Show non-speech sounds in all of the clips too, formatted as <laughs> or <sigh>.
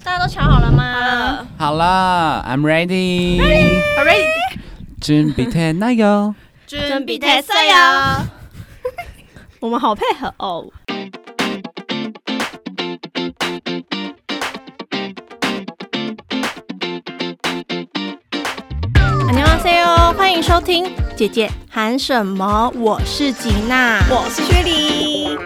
大家都瞧好了吗？好了，I'm ready。 Ready，准备听那个。准备睇西啊！<laughs> 我们好配合哦。 안녕하세요，欢迎收听姐姐喊什么？我是吉娜，我是薛礼，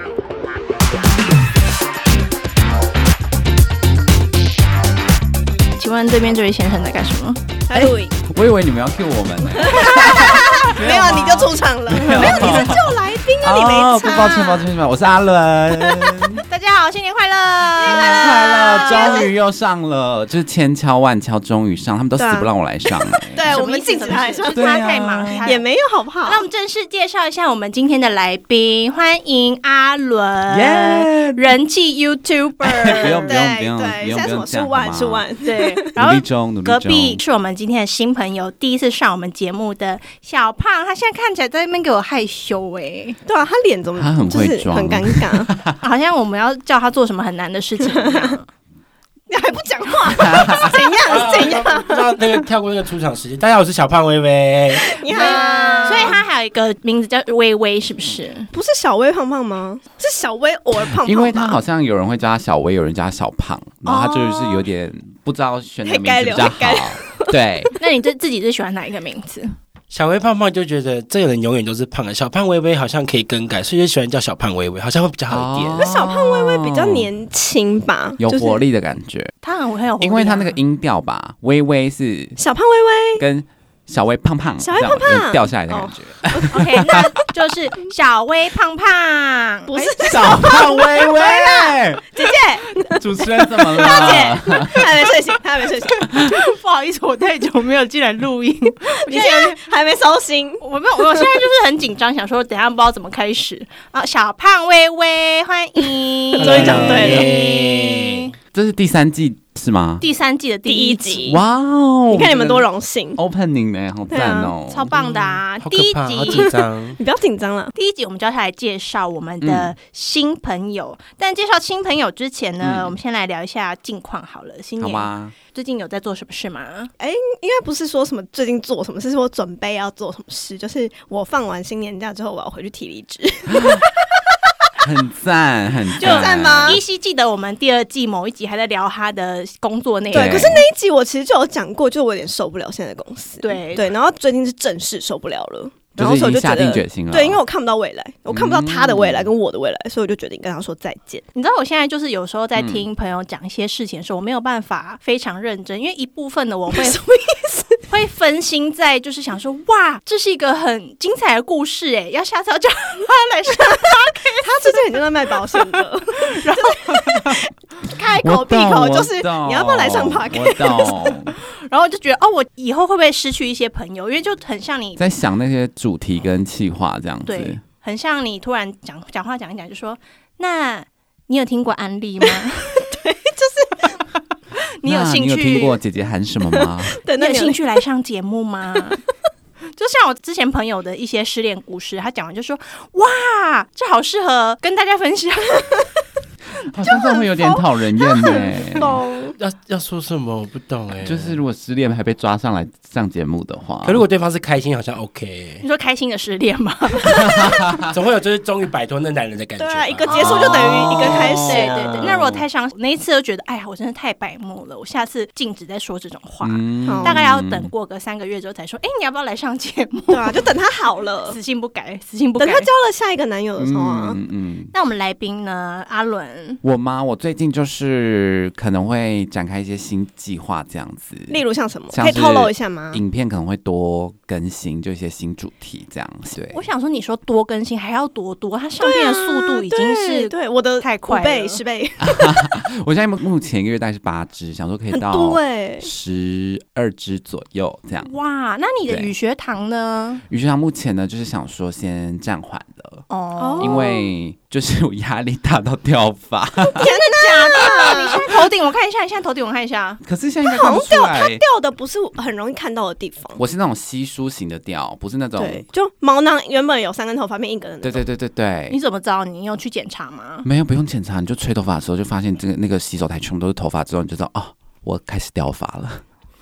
问对面这位先生在干什么？还录影，我以为你们要 cue 我们呢。<laughs> 没有啊你就出场了，没有你是救来宾啊，你哦。不抱歉，抱歉，抱歉，我是阿伦。<laughs> 大家好，新年快乐！新年快乐，终于又上了，就是千敲万敲，终于上，他们都死不让我来上。哎对，我们禁止他来上，就是他太忙，他也没有好不好？那我们正式介绍一下我们今天的来宾，欢迎阿伦耶！人气 YouTuber。不用不用不用，不对，用现在什么不用这样数万数万，<laughs> 对，然后努力中，努力隔。壁是我们今天的新朋友，第一次上我们节目的小胖，他现在看起来在那边给我害羞哎、对啊，他脸怎么他很就是会装很尴尬，<laughs> 好像我们要叫他做什么很难的事情一样。<laughs> 你还不讲话，怎 <laughs> 样怎样？那个跳过那个出场时间。大家好，我是小胖微微。你好所以他还有一个名字叫微微，是不是？不是小薇胖胖吗？是小薇偶尔胖胖吧，因为他好像有人会叫他小薇，有人叫他小胖，然后他就是有点不知道选哪个名字比较太该了好。对，那你自自己是喜欢哪一个名字？小微胖胖就觉得这个人永远都是胖的，小胖微微好像可以更改，所以就喜欢叫小胖微微，好像会比较好一点。哦。那小胖微微比较年轻吧，就是有活力的感觉，他很很有活力啊、因为他那个音调吧，微微是小胖微微，跟小薇胖胖小薇胖胖掉下来的感觉。<laughs> OK，那就是小薇胖胖，<laughs> 不是小胖微微，姐姐，主持人怎么了？姐 <laughs> 还没睡醒，他还没睡醒，不好意思，我太久没有进来录音，你现在还没收心。我没有，我现在就是很紧张，想说等下不知道怎么开始啊。小胖微微，欢迎，终于讲对了了。这是第三季是吗？第三季的第一集，哇哦！你看你们多荣幸，opening 呢，好赞哦！超棒的啊！第一集紧张。<laughs> 你不要紧张了。第一集我们就要来介绍我们的新朋友，但介绍新朋友之前呢，嗯我们先来聊一下近况好了。新年？最近有在做什么事吗？哎应该不是说什么最近做什么事，是我准备要做什么事。就是我放完新年假之后，我要回去提离职。<laughs> 很赞，很就赞吗依稀记得我们第二季某一集还在聊他的工作内容，对，可是那一集我其实就有讲过，就我有点受不了现在的公司。对对，然后最近是正式受不了了，然后所以我就下定决心了。对，因为我看不到未来，我看不到他的未来嗯跟我的未来，所以我就决定跟他说再见。你知道我现在就是有时候在听朋友讲一些事情的时候，我没有办法非常认真，因为一部分的我会 <laughs> 什么意思？会分心在就是想说，哇，这是一个很精彩的故事，哎，要下次要叫他来上，<laughs> 他最近已经在卖保险的，然后 <laughs> 开口闭口就是你要不要来上 p a r k 然后我就觉得哦，我以后会不会失去一些朋友？因为就很像你，在想那些主题跟企划这样子。对，很像你突然讲讲话讲一讲，就说，那你有听过安利吗？<laughs> 你有兴趣，你有听过姐姐喊什么吗？<laughs> 对，那你你有兴趣来上节目吗？<laughs> 就像我之前朋友的一些失恋故事，他讲完就说：“哇，这好适合跟大家分享。<laughs> 好像这样会有点讨人厌呢。疯，要要说什么？我不懂哎。就是如果失恋还被抓上来上节目的话，可如果对方是开心，好像 OK 你说开心的失恋吗？<laughs> <laughs> 总会有就是终于摆脱那男人的感觉吧。对啊，一个结束就等于一个开始。对对对。那如果太伤，那一次就觉得，哎呀，我真的太白目了，我下次禁止再说这种话。嗯大概要等过个三个月之后才说，哎，你要不要来上节目？对啊，就等他好了，死性不改，死性不改等他。交了下一个男友的时候啊，嗯嗯。那我们来宾呢？阿伦，我吗？我最近就是可能会展开一些新计划，这样子。例如像什么，可以透露一下吗？影片可能会多更新，就一些新主题这样。对，我想说，你说多更新还要多多，它上片的速度已经是对对我的太快十倍，<laughs> 我现在目前一个月大概是八支，想说可以到。十二支左右这样。哇。那你的对语学堂呢？语学堂目前呢，就是想说先暂缓了，哦，因为就是我压力大到掉发。<laughs> 天哪！啊？现在头顶我看一下，你现在头顶我看一下，可是现在应该看不出来。掉的不是很容易看到的地方。我是那种稀疏型的掉，不是那种。对，就毛囊原本有三根头发变一根的。对对对对对。你怎么知道？你有去检查吗？没有，不用检查，你就吹头发的时候就发现这个那个洗手台全部都是头发，之后你就知道哦，我开始掉发了。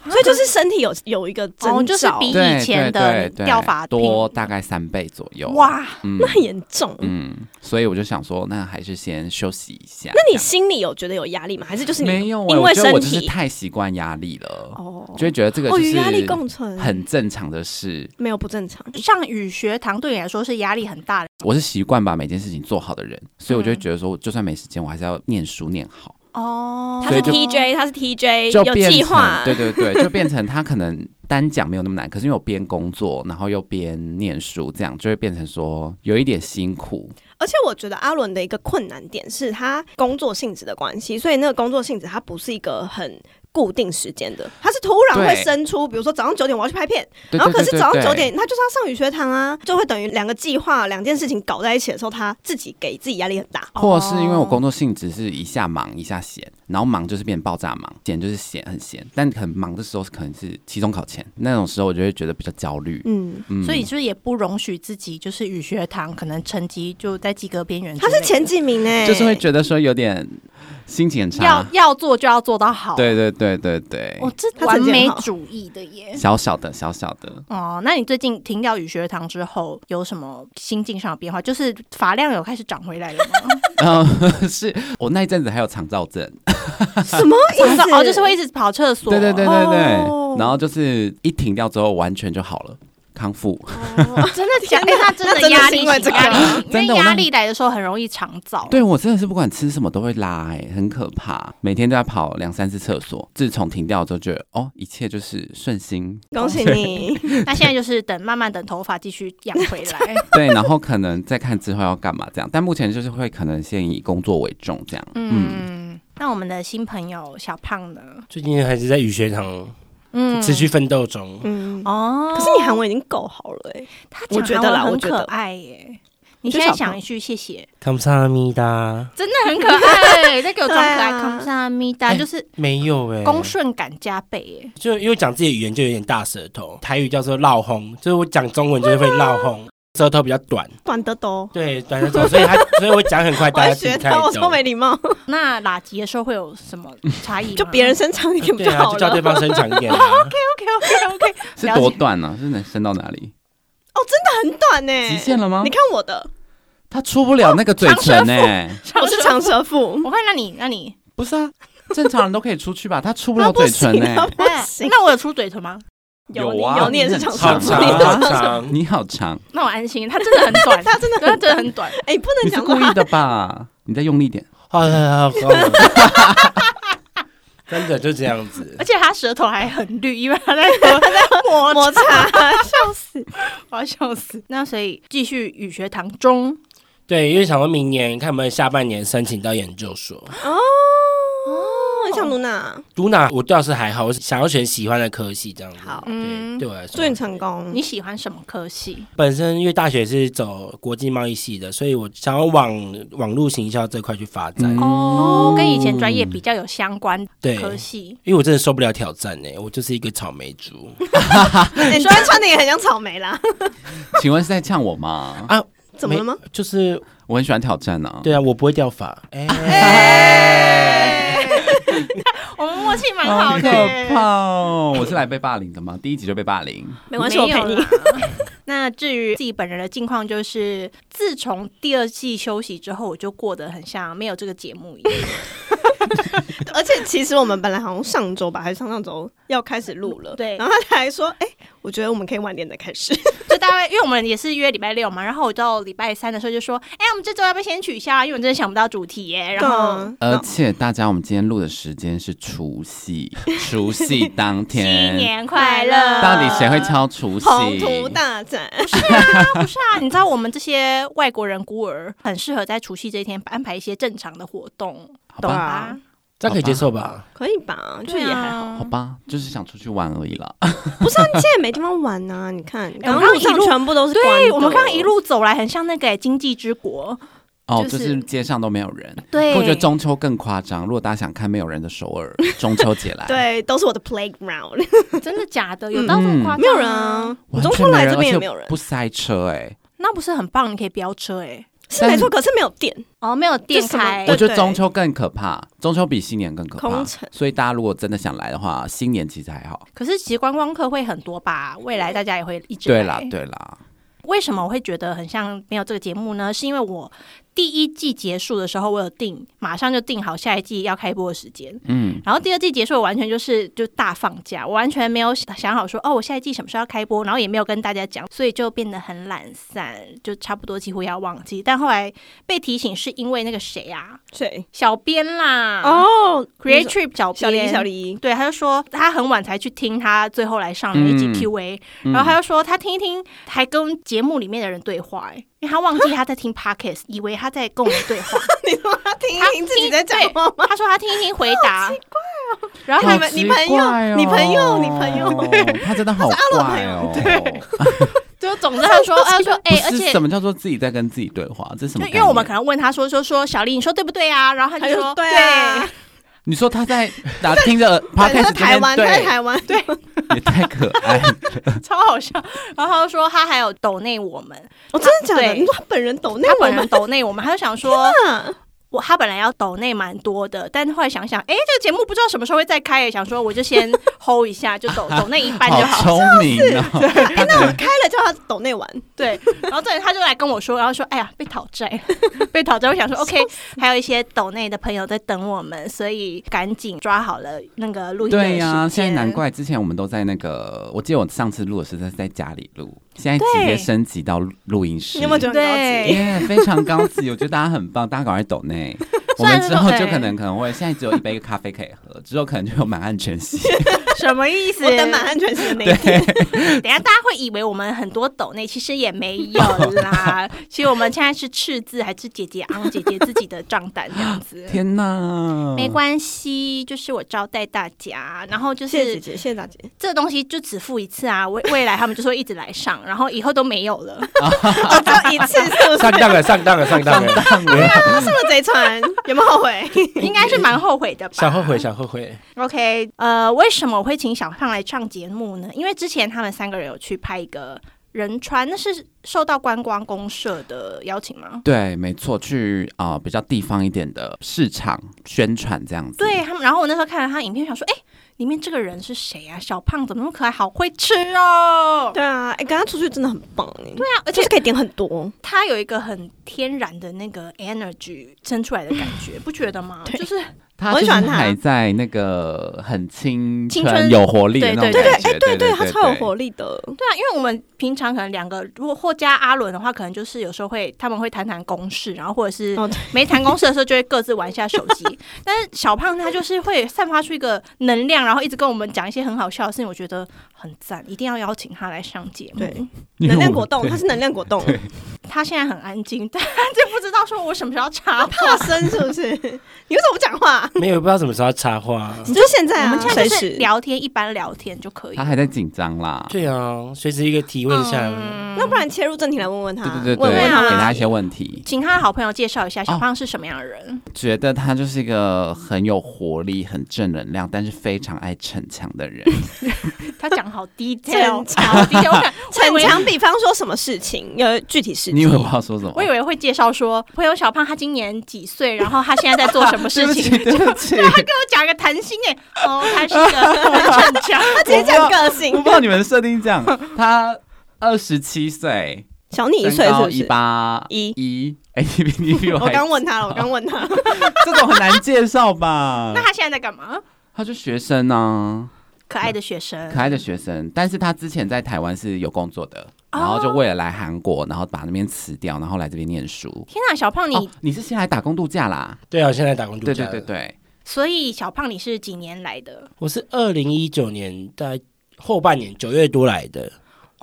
所以就是身体有有一个征兆，哦就是比以对前的对对对掉发多大概三倍左右。，哇，嗯那很严重。嗯，所以我就想说，那还是先休息一下。那你心里有觉得有压力吗？还是就是你没有欸？因为身我觉得我就是体太习惯压力了，哦就会觉得这个与压力共存，很正常的事。没有不正常。像语学堂对你来说是压力很大的我是习惯把每件事情做好的人，所以我就会嗯觉得说，就算没时间，我还是要念书念好。哦他是 TJ，他是 TJ，有计划。对对对，就变成他可能单讲没有那么难，可是因为我边工作，然后又边念书，这样就会变成说有一点辛苦。而且我觉得阿伦的一个困难点是他工作性质的关系，所以那个工作性质他不是一个很固定时间的，他是突然会生出，比如说早上九点我要去拍片，然后可是早上九点他就是要上语学堂啊，就会等于两个计划两件事情搞在一起的时候，他自己给自己压力很大。或者是因为我哦工作性质是一下忙一下闲，然后忙就是变爆炸忙，闲就是闲很闲，但很忙的时候可能是期中考前那种时候，我就会觉得比较焦虑。嗯，嗯所以就是也不容许自己就是语学堂可能成绩就在及格边缘？他是前几名呢，就是会觉得说有点心情很差。要要做就要做到好。对对对对对，我这完美主义的耶。小小的小小的，哦，那你最近停掉语学堂之后，有什么心境上的变化？就是发量有开始长回来了吗？嗯，<laughs> 是我那一阵子还有肠燥症，什么意思？哦，就是会一直跑厕所。对对对对对，哦然后就是一停掉之后完全就好了，康复。<laughs> 真的假的？哎那真的的压力是因为这个压力，因为真的我那压力来的时候很容易肠燥。对我真的是不管吃什么都会拉、哎，很可怕，每天都要跑两三次厕所。自从停掉之后，觉得哦，一切就是顺心。恭喜你，<laughs> 那现在就是等慢慢等头发继续养回来。<laughs> 对，然后可能再看之后要干嘛这样，但目前就是会可能先以工作为重这样。嗯，嗯，那我们的新朋友小胖呢？最近还是在雨学堂嗯持续奋斗中。嗯。哦。可是你韩文已经够好了哎，他我觉得啦讲韩文很我觉得可爱耶。你现在想一句谢谢，康萨米达真的很可爱，<laughs> 再给我装可爱。康萨米达哎就是没有哎、恭顺感加倍哎。就因为讲自己的语言就有点大舌头，台语叫做绕轰，就是我讲中文就是会绕轰，舌头比较短，短得多。对，短得多，所以他 <laughs> 所以我讲很快，我大家听还学他，我不太懂超。没礼貌，那拉吉的时候会有什么差异？就别人伸长一点不对啊，就叫对。方伸长一点、啊。<laughs> OK OK OK OK，是多短呢、是能伸到哪里？哦，真的很短呢，极限了吗你？看我的，他出不了那个嘴唇呢、我是长舌妇，我看那你那你，不是啊，正常人都可以出去吧？他出不了嘴唇呢。那我有出嘴唇吗？有有啊有，你也是长你好长，你好长，那我安心，他真的很短，<laughs> 他真的对他真的很短。哎，不能讲。故意的吧？你再用力一点。好好好，好真的就这样子而。且他舌头还很绿，因为他在他在摩摩擦，擦，笑死！我要笑死。那所以继续语学堂中对，因为想说明年看有没有下半年申请到研究所。哦，很想露娜，读哪我倒是还好，我想要选喜欢的科系这样子。好嗯对，对我来说，祝你成功。你喜欢什么科系？本身因为大学是走国际贸易系的，所以我想要往网络行销这块去发展。嗯哦，跟以前专业比较有相关对，科系。因为我真的受不了挑战呢，我就是一个草莓族哎 <laughs> 你昨天穿的也很像草莓啦，<laughs> 请问是在呛我吗？啊，怎么了吗？就是我很喜欢挑战呢、啊。对啊，我不会掉发。哎、<laughs> 我们默契蛮好的好的耶。怕哦！我是来被霸凌的吗？第一集就被霸凌。没关系，我陪你。<laughs> 那至于自己本人的近况，就是自从第二季休息之后，我就过得很像没有这个节目一样。<laughs> <laughs> 而且其实我们本来好像上周吧，还是上上周要开始录了，对然后他还说，哎，我觉得我们可以晚点再开始。<laughs> 就大概因为我们也是约礼拜六嘛，然后我到礼拜三的时候就说，哎、我们这周要不要先取消啊？因为我真的想不到主题耶。然后而且大家，我们今天录的时间是除夕，除夕当天新，年快乐！到底谁会敲除夕？宏图大展 <laughs> 是啊，不是啊，你知道我们这些外国人孤儿很适合在除夕这一天安排一些正常的活动，懂吧吧？这样可以接受吧？可以吧？就也还好。好吧，就是想出去玩而已啦。<laughs> 不是啊，你现在也没地方玩呐、你看，刚刚一路全部都是对，我们刚刚一路走来，很像那个、经济之国。哦，就就是是街上都没有人。对，我觉得中秋更夸张，如果大家想看没有人的首尔，<laughs> 中秋节来，，对，都是我的 playground，<laughs> 真的假的？有到这么夸张？没有人啊。我中秋来这边也没有人，不塞车哎、那不是很棒？你可以飙车哎。是没错，可是没有电。哦，没有店就什么开我觉得中秋更可怕，中秋比新年更可怕空城。所以大家如果真的想来的话，新年其实还好。可是其实观光客会很多吧？未来大家也会一直来对啦，对啦，为什么我会觉得很像没有这个节目呢？是因为我第一季结束的时候，我有定，马上就定好下一季要开播的时间。嗯，然后第二季结束，我完全就是就大放假，我完全没有想好说哦，我下一季什么时候要开播，然后也没有跟大家讲，所以就变得很懒散，就差不多几乎要忘记。但后来被提醒是因为那个谁啊，谁？小编啦，哦 Create Trip 小编小黎，小黎，对，他就说他很晚才去听他最后来上的一集嗯。Q&A，、嗯然后他就说他听一听，还跟节目里面的人对话、欸，因为他忘记他在听 Podcast，<laughs> 以为他在跟我们对话。<laughs> 你说他听一听自己在讲话吗？他说他听一听回答，奇怪哦。然后你他们你朋友你朋友你朋友友，他真的好怪哦。<laughs> 就总之他就说，他说，哎、而且什么叫做自己在跟自己对话？这什么因为我们可能问他说说说小丽，你说对不对啊？然后他他就就说对啊，你说他在打 <laughs> 听着他 podcast 在台湾，在台湾，对，<laughs> 也太可爱了。<laughs> 超好笑。然后他就说他还有抖内我们，我真的假的？对你说他本人抖内他本人我们抖内我们，他就想说。啊我他本来要抖内蛮多的，但后来想想，哎、这个节目不知道什么时候会再开，想说我就先 <laughs> hold 一下，就抖 <laughs> 抖那一半就好。好聪明哦！哎，那我开了叫他抖内玩，对，然后对，他就来跟我说，然后说，哎呀，被讨债，<laughs> 被讨债。我想说，OK，还有一些抖内的朋友在等我们，所以赶紧抓好了那个录音对呀、现在难怪之前我们都在那个，我记得我上次录的是在在家里录，现在直接升级到录音室。你有没有觉得很高对级？耶非常高级，我觉得大家很棒，大家赶快抖内。<laughs> 我们之后就可能可能会现在只有一杯咖啡可以喝，之后可能就有满汉全席。<laughs> 什么意思？我等满汉全席的那一天，<laughs> 等下大家会以为我们很多抖内，其实也没有啦。其实我们现在是赤字，还是姐姐昂姐姐自己的账单这样子。天哪，没关系，就是我招待大家，然后就是谢谢姐姐，谢谢大姐。这个东西就只付一次啊，未未来他们就说一直来上，然后以后都没有了。哦，只有一次是不是？上当了，上当了，上当了，当了上了贼船，<laughs> 有没有后悔？<laughs> 应该是蛮后悔的吧？想后悔，想后悔。OK，呃，为什么我会请小胖来唱节目呢？因为之前他们三个人有去拍一个仁川，那是受到观光公社的邀请吗？对，没错，去啊、呃比较地方一点的市场宣传这样子。对他们，然后我那时候看了他影片，想说，哎、里面这个人是谁啊？小胖怎么那么可爱，好会吃哦！对啊，哎，跟他出去真的很棒哎。对对啊，而且就是可以点很多。他有一个很天然的那个 energy 生出来的感觉，<clears throat> 不觉得吗？就是我很喜欢他还在那个很青青春有活力的那种对对感觉。哎，对对他超有活力的。对啊，因为我们平常可能两个，如果或加阿伦的话，可能就是有时候会他们会谈谈公事，然后或者是哦没谈公事的时候就会各自玩一下手机。<laughs> 但是小胖他就是会散发出一个能量，然后一直跟我们讲一些很好笑的事情，我觉得很赞，一定要邀请他来上节目。对能量果冻，他是能量果冻，他现在很安静，但他就不知道说我什么时候要插话。怕生是不是？<laughs> 你为什么不讲话？没有，不知道什么时候要插话。你就现在啊，我们现在就是聊天，一般聊天就可以他。还在紧张啦。对啊，随时一个提问下来。嗯那不然切入正题来问问他，对对对对，问问他给他一。些问题。请他的好朋友介绍一下小哦胖是什么样的人。觉得他就是一个很有活力、很正能量，但是非常爱逞强的人。<laughs> 他讲好 detail，逞强逞强，<laughs> 比方说什么事情，有具体事情你以为我。要说什么？我以为会介绍说朋友小胖他今年几岁，然后他现在在做什么事情。对不起，他跟我讲一个谈心哎，哦，他是一个 <laughs> 很逞强，他直接讲个性我不，知道你们设定这样。他二十七岁，小你一岁是不一？八一一，哎，你比你比我我刚问他了，我刚问他，这种很难介绍吧 <laughs> 那？他现在在干嘛？他是学生呢、可爱的学生，可爱的学生，但是他之前在台湾是有工作的，哦然后就为了来韩国，然后把那边辞掉，然后来这边念书。天哪，小胖你，哦，你是先来打工度假啦？对啊，先来打工度假。对对对，所以小胖你是几年来的？我是二零一九年在后半年九月多来的。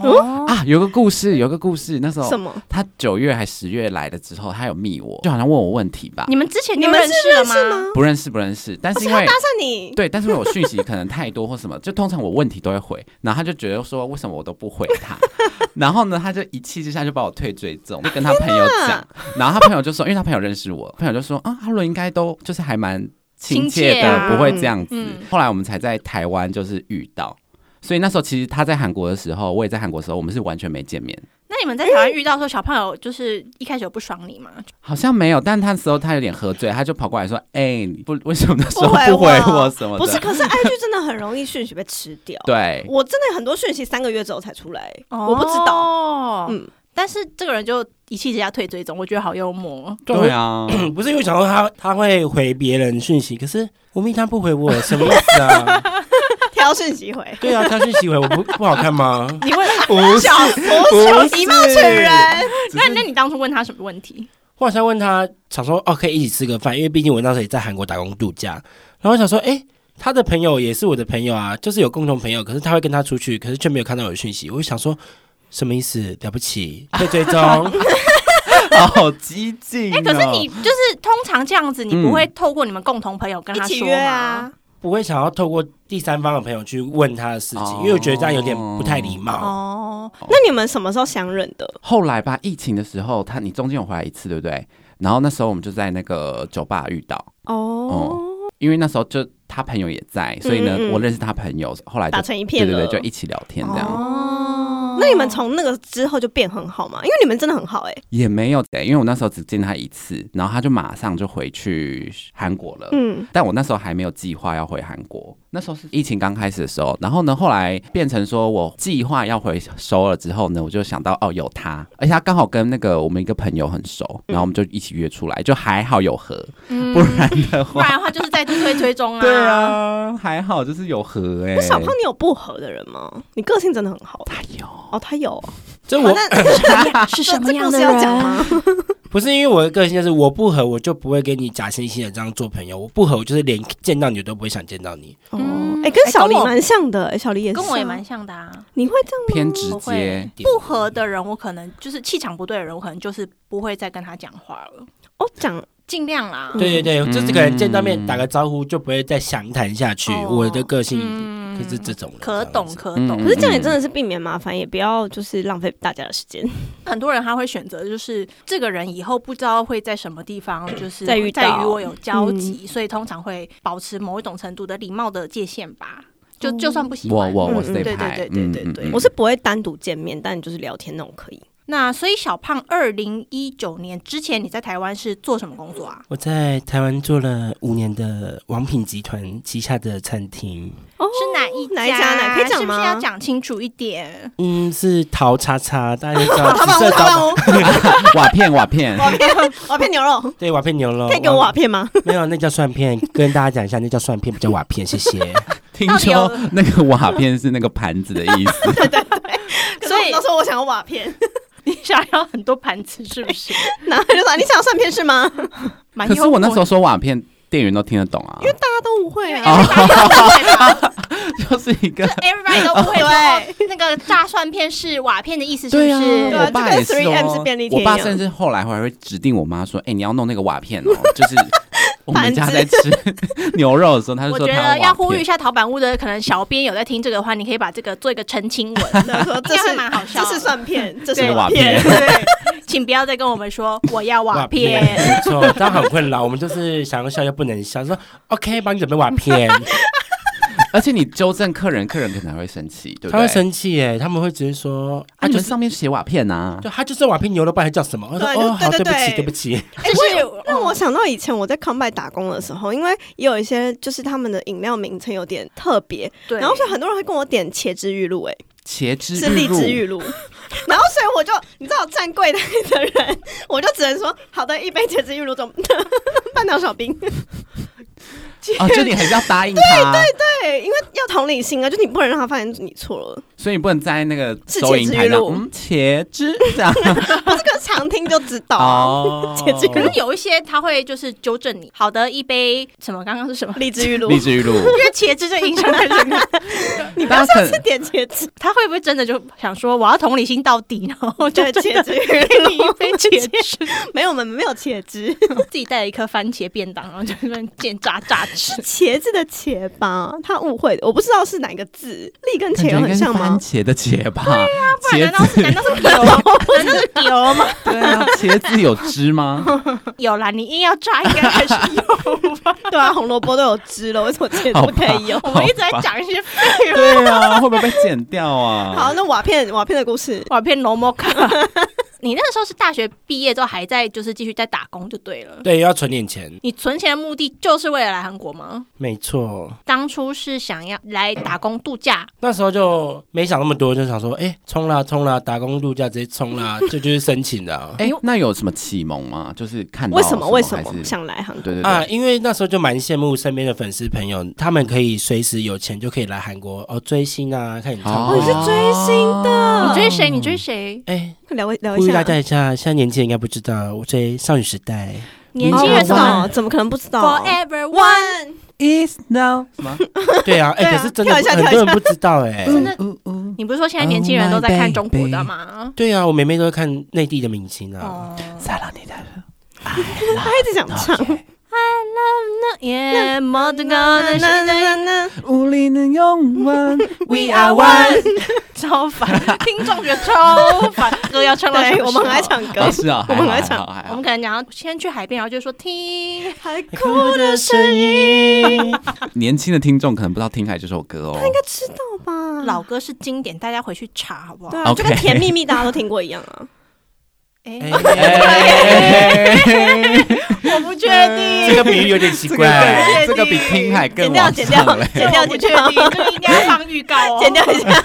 哦，啊，有个故事，有个故事，那时候什么？他九月还十月来了之后，他有密我，就好像问我问题吧，你们之前你们认识了吗？不认识不认识，但是因为而且他搭讪你，对，但是因为我讯息可能太多或什么，就通常我问题都会回，然后他就觉得说为什么我都不回他，<laughs> 然后呢，他就一气之下就把我退追踪，就跟他朋友讲，然后他朋友就说，因为他朋友认识我，朋友就说啊，阿伦应该都就是还蛮亲切的，切啊。不会这样子。嗯。后来我们才在台湾就是遇到。所以那时候其实他在韩国的时候，我也在韩国的时候，我们是完全没见面，那你们在台湾遇到说小朋友就是一开始有不爽你吗？好像没有。但他那时候他有点喝醉，他就跑过来说：“哎、你不为什么那时候不回我我什么的？”不是，可是 IG 真的很容易讯息被吃掉。对，我真的很多讯息三个月之后才出来，我不知道。嗯，但是这个人就一气之下退追踪，我觉得好幽默。对啊，<coughs> 不是因为想到他他会回别人讯息，可是我密他不回我，什么意思啊？<laughs> 挑讯息回，对啊，挑讯息回我不不好看吗？你问，不是，小不是以貌取人。那那你当初问他什么问题？我好像问他，想说哦，可以一起吃个饭，因为毕竟我那时候也在韩国打工度假。然后我想说，哎、他的朋友也是我的朋友啊，就是有共同朋友，可是他会跟他出去，可是却没有看到我的讯息。我就想说，什么意思？了不起，会追踪？<laughs> 好激进、哦。哎、可是你就是通常这样子，你不会透过你们共同朋友跟他说一起约吗？啊，不会想要透过第三方的朋友去问他的事情，因为我觉得这样有点不太礼貌。哦，那你们什么时候相认的？后来吧，疫情的时候，他你中间有回来一次，对不对？然后那时候我们就在那个酒吧遇到，哦，因为那时候就他朋友也在，所以呢，嗯嗯嗯我认识他朋友，后来打成一片。对对对，就一起聊天这样。你们从那个之后就变很好吗？因为你们真的很好哎。也没有，因为我那时候只见他一次，然后他就马上就回去韩国了。嗯，但我那时候还没有计划要回韩国，那时候是疫情刚开始的时候。然后呢，后来变成说我计划要回首尔之后呢，我就想到哦，有他，而且他刚好跟那个我们一个朋友很熟，然后我们就一起约出来，就还好有合，嗯不然的话，不然的话就是在推推中啊。对，啊，还好就是有合哎、那小胖，你有不合的人吗？你个性真的很好他有。哦，他有哦。这我 <laughs> 是什么样的人？要讲吗？不是因为我的个性就是我不合，我就不会跟你假惺惺的这样做朋友。我不合，我就是连见到你都不会想见到你。哦嗯，哎，跟小黎哎跟我蛮像的，哎，小李也是啊跟我也蛮像的啊。你会这样？偏直接，不合的人，我可能就是气场不对的人，我可能就是不会再跟他讲话了，哦，讲尽量啦。对对对，嗯就是可能见到面打个招呼就不会再详谈下去。哦我的个性嗯就是这种的，可懂可懂。嗯可是这样也真的是避免麻烦，也不要就是浪费大家的时间。很多人他会选择，就是这个人以后不知道会在什么地方，就是再遇到再与我有交集，所以通常会保持某一种程度的礼貌的界限吧。就就算不喜欢，我我我嗯对是这派，对对对对对我是不会单独见面，但就是聊天那种可以。那所以小胖二零一九年之前你在台湾是做什么工作啊？我在台湾做了五年的王品集团旗下的餐厅，哦是哪一哪一家？哪可以讲是不是吗要讲清楚一点？嗯，是陶叉叉，大家就知道淘宝屋，紫色淘宝屋，<laughs> 瓦片瓦片，瓦片，瓦片牛肉，对瓦片牛肉，可以给我瓦片吗？没有，那叫蒜片，跟大家讲一下，那叫蒜片，不叫瓦片，谢谢。<laughs> 听说那个瓦片是那个盘子的意思，对 <laughs> 对对。所以都说我想要瓦片，<laughs> 你想要很多盘子是不是？然后就说你想要蒜片是吗？蛮可是我那时候候说瓦片，店员都听得懂啊，因为大家都不会。啊。<laughs> 就是一个 <laughs> everybody 都不会对。那个炸蒜片是瓦片的意思，是不对啊，是？对啊我爸也就跟 3M 说是便利贴我爸甚至后来还会指定我妈说：“哎、你要弄那个瓦片哦，就是我们家在吃 <laughs> 牛肉的时候，他就我觉说他瓦得要呼吁一。下陶板屋的，可能小编有在听这个的话，你可以把这个做一个澄清文，<laughs> 这是蛮好笑。这是蒜片，这是瓦片对，<laughs> 请不要再跟我们说我要瓦片。没错，这样很困扰。我们就是想要笑又不能笑，说 OK，帮你准备瓦片，<laughs> 而且你纠正客人，客人可能还会生气，对不对？他会生气耶，他们会直接说啊，你们就是上面写瓦片呐、就他就是瓦片牛肉，不然叫什么？对对对对不起，对对不起。哎，就是我有让我想到以前我在康拜打工的时候，因为也有一些就是他们的饮料名称有点特别，对，然后所以很多人会跟我点茄汁玉露，哎，茄汁是荔枝玉露，<laughs> 然后所以我就你知道站柜台的人，我就只能说好的，一杯茄汁玉露中 <laughs> 半条小冰。哦，就你还是要答应他，对对，因为要同理心啊，就你不能让他发现你错了。所以你不能在那个是收银台上，嗯，茄汁这样这个常听就知道。啊。哦，<laughs> 茄汁可是有一些他会就是纠正你，好的一杯什么？刚刚是什么？荔枝玉露，荔枝玉露，因为茄汁就影响太深了，<laughs> 你不要下次点茄汁，他会不会真的就想说我要同理心到底，然后就茄汁给你一杯茄汁，<laughs> 没有，我们没有茄汁，自己带了一颗番茄便当，然后就在那边见榨榨吃。茄子的茄吧，他误会的，我不知道是哪个字，栗跟茄很像吗？番茄的茄吧？对啊，不然难道是难道是油？难道是 <laughs> 油吗？<laughs> <laughs> 对啊，茄子有汁吗？有啦，你硬要抓，应该还是有吧？对啊，红萝卜都有汁了，为什么茄子不可以有？我们一直在讲一些废话。对啊，会不会被剪掉啊？好，那瓦片瓦片的故事，瓦片 no more 卡。你那个时候是大学毕业之后还在就是继续在打工就对了。对，要存点钱，你存钱的目的就是为了来韩国吗？没错。当初是想要来打工度假，那时候就没想那么多，就想说，哎、冲啦冲啦，打工度假直接冲啦，<laughs> 这就是申请的啊。哎，那有什么启蒙吗？就是看到为什么为什么想来韩国？对对啊，因为那时候就蛮羡慕身边的粉丝朋友，他们可以随时有钱就可以来韩国哦追星啊，看演唱会。哦你是追星的你追谁？你追谁？哎，聊聊一下呼吁大家。一下，现在年轻人应该不知道，我追少女时代。年哦轻人怎么？怎么可能不知道 Forever One？One is now 什么？<laughs> 对啊，哎、可是真的很多人不知道哎、<laughs> 真的你不是说现在年轻人都在看中国的吗？对啊，我每每都会看内地的明星啊。哦，撒浪你的他一直想唱。那也没得高的那那那无力能用完 We are one，超烦，<laughs> 听众觉得超烦，<laughs> 歌要唱到我们很爱。唱歌哦，是啊，我们很爱唱 <laughs> 我们可能讲要先去海边，然后就说听，海哭的声音，年轻的听众可能不知道听海这首歌哦。他应该知道吧？老歌是经典，大家回去查好不好？对啊，就跟甜蜜蜜大家都听过一样啊。哎、哎 <laughs> 我不确定，这个比喻有点奇怪。对这个比听海更剪掉往剪掉剪掉。剪掉我不确定，这个应该要放预告哦。<laughs> 剪掉一下。<laughs>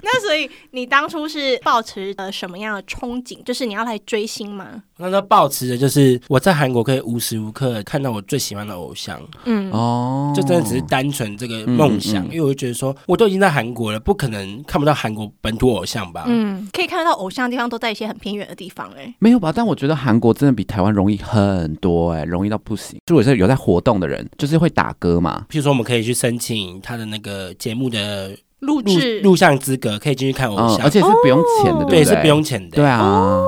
那所以你当初是抱持呃什么样的憧憬？就是你要来追星吗？那时候抱持的就是我在韩国可以无时无刻看到我最喜欢的偶像，嗯，哦，就真的只是单纯这个梦想，嗯嗯嗯因为我就觉得说我都已经在韩国了，不可能看不到韩国本土偶像吧？嗯，可以看得到偶像的地方都在一些很偏远的地方、哎，没有吧？但我觉得韩国真的比台湾容易很多哎、容易到不行。就我是有在活动的人，就是会打歌嘛。譬如说，我们可以去申请他的那个节目的录录制录像资格，可以进去看偶嗯，像，而且是不用钱的，对？是不用钱的。对啊，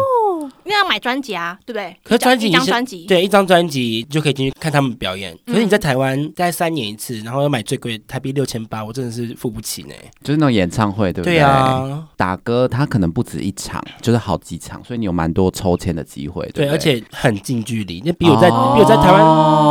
那要买专辑啊，对不对？可是专辑一张专辑，对，一张专辑就可以进去看他们表演。可是你在台湾，大概三年一次，然后要买最贵台币六千八，我真的是付不起呢。就是那种演唱会，对不对？啊，打歌他可能不止一场，就是好几场，所以你有蛮多抽签的机会，对，不而且很近距离，那比我在哦。比我在台湾，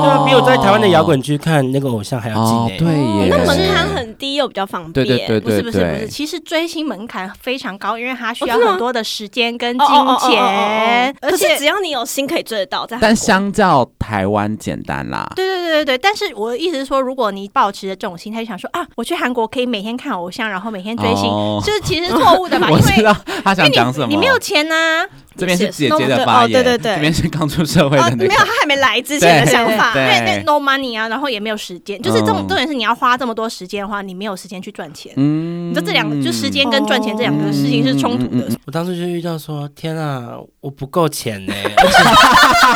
对啊，比我在台湾的摇滚区看那个偶像还要近哦呢。，对耶，那门槛很低又比较方便。对对对不是对不是不是，对，其实追星门槛非常高，因为它需要很多的时间跟金哦哦哦哦哦而且只要你有心可以追得到，在但相较台湾简单啦。对对对对对，但是我的意思是说，如果你保持着这种心态，就想说啊，我去韩国可以每天看偶像，然后每天追星，哦就是其实是错误的吧？因我为知道他因为想讲什么。你你没有钱呐、这边是姐姐哦的发言，对对对这边是刚出社会哦，的那个没有，。他还没来之前的想法。对因为那 no money 啊，然后也没有时间，就是这种嗯重点是你要花这么多时间的话，你没有时间去赚钱。嗯你说这两个就时间跟赚钱这两个事情是冲突的。我当时就遇到说，天啊，我不够钱呢，<laughs>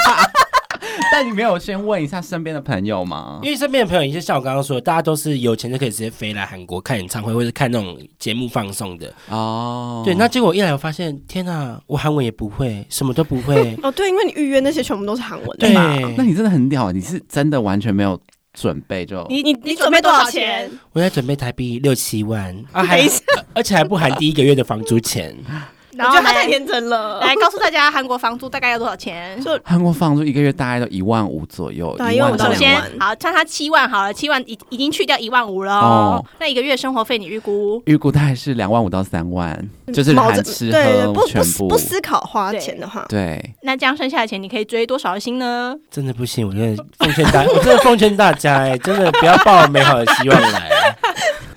<laughs> 但你没有先问一下身边的朋友吗？因为身边的朋友，也就像我刚刚说的，大家都是有钱就可以直接飞来韩国看演唱会，或者看那种节目放送的。哦，对，那结果一来我发现，天啊，我韩文也不会，什么都不会。<laughs> 哦，对，因为你预约那些全部都是韩文的对嘛。那你真的很屌，你是真的完全没有准备就。你你你准备多少钱？我在准备台币六七万啊，还 <laughs> 而且还不含第一个月的房租钱。然后我觉得他太天真了。来告诉大家韩国房租大概要多少钱？就韩国房租一个月大概都一万五左右，对一万15,000到首先两万，好，算他七万好了，七万已已经去掉一万五了哦哦。那一个月生活费你预估？预估大概是两万五到三万，就是含吃喝不不全部。不思考花钱的话，对，那这样剩下的钱你可以追多少星呢？真的不行，我真的奉劝大，我真的奉劝大家，哎，真的不要抱美好的希望来。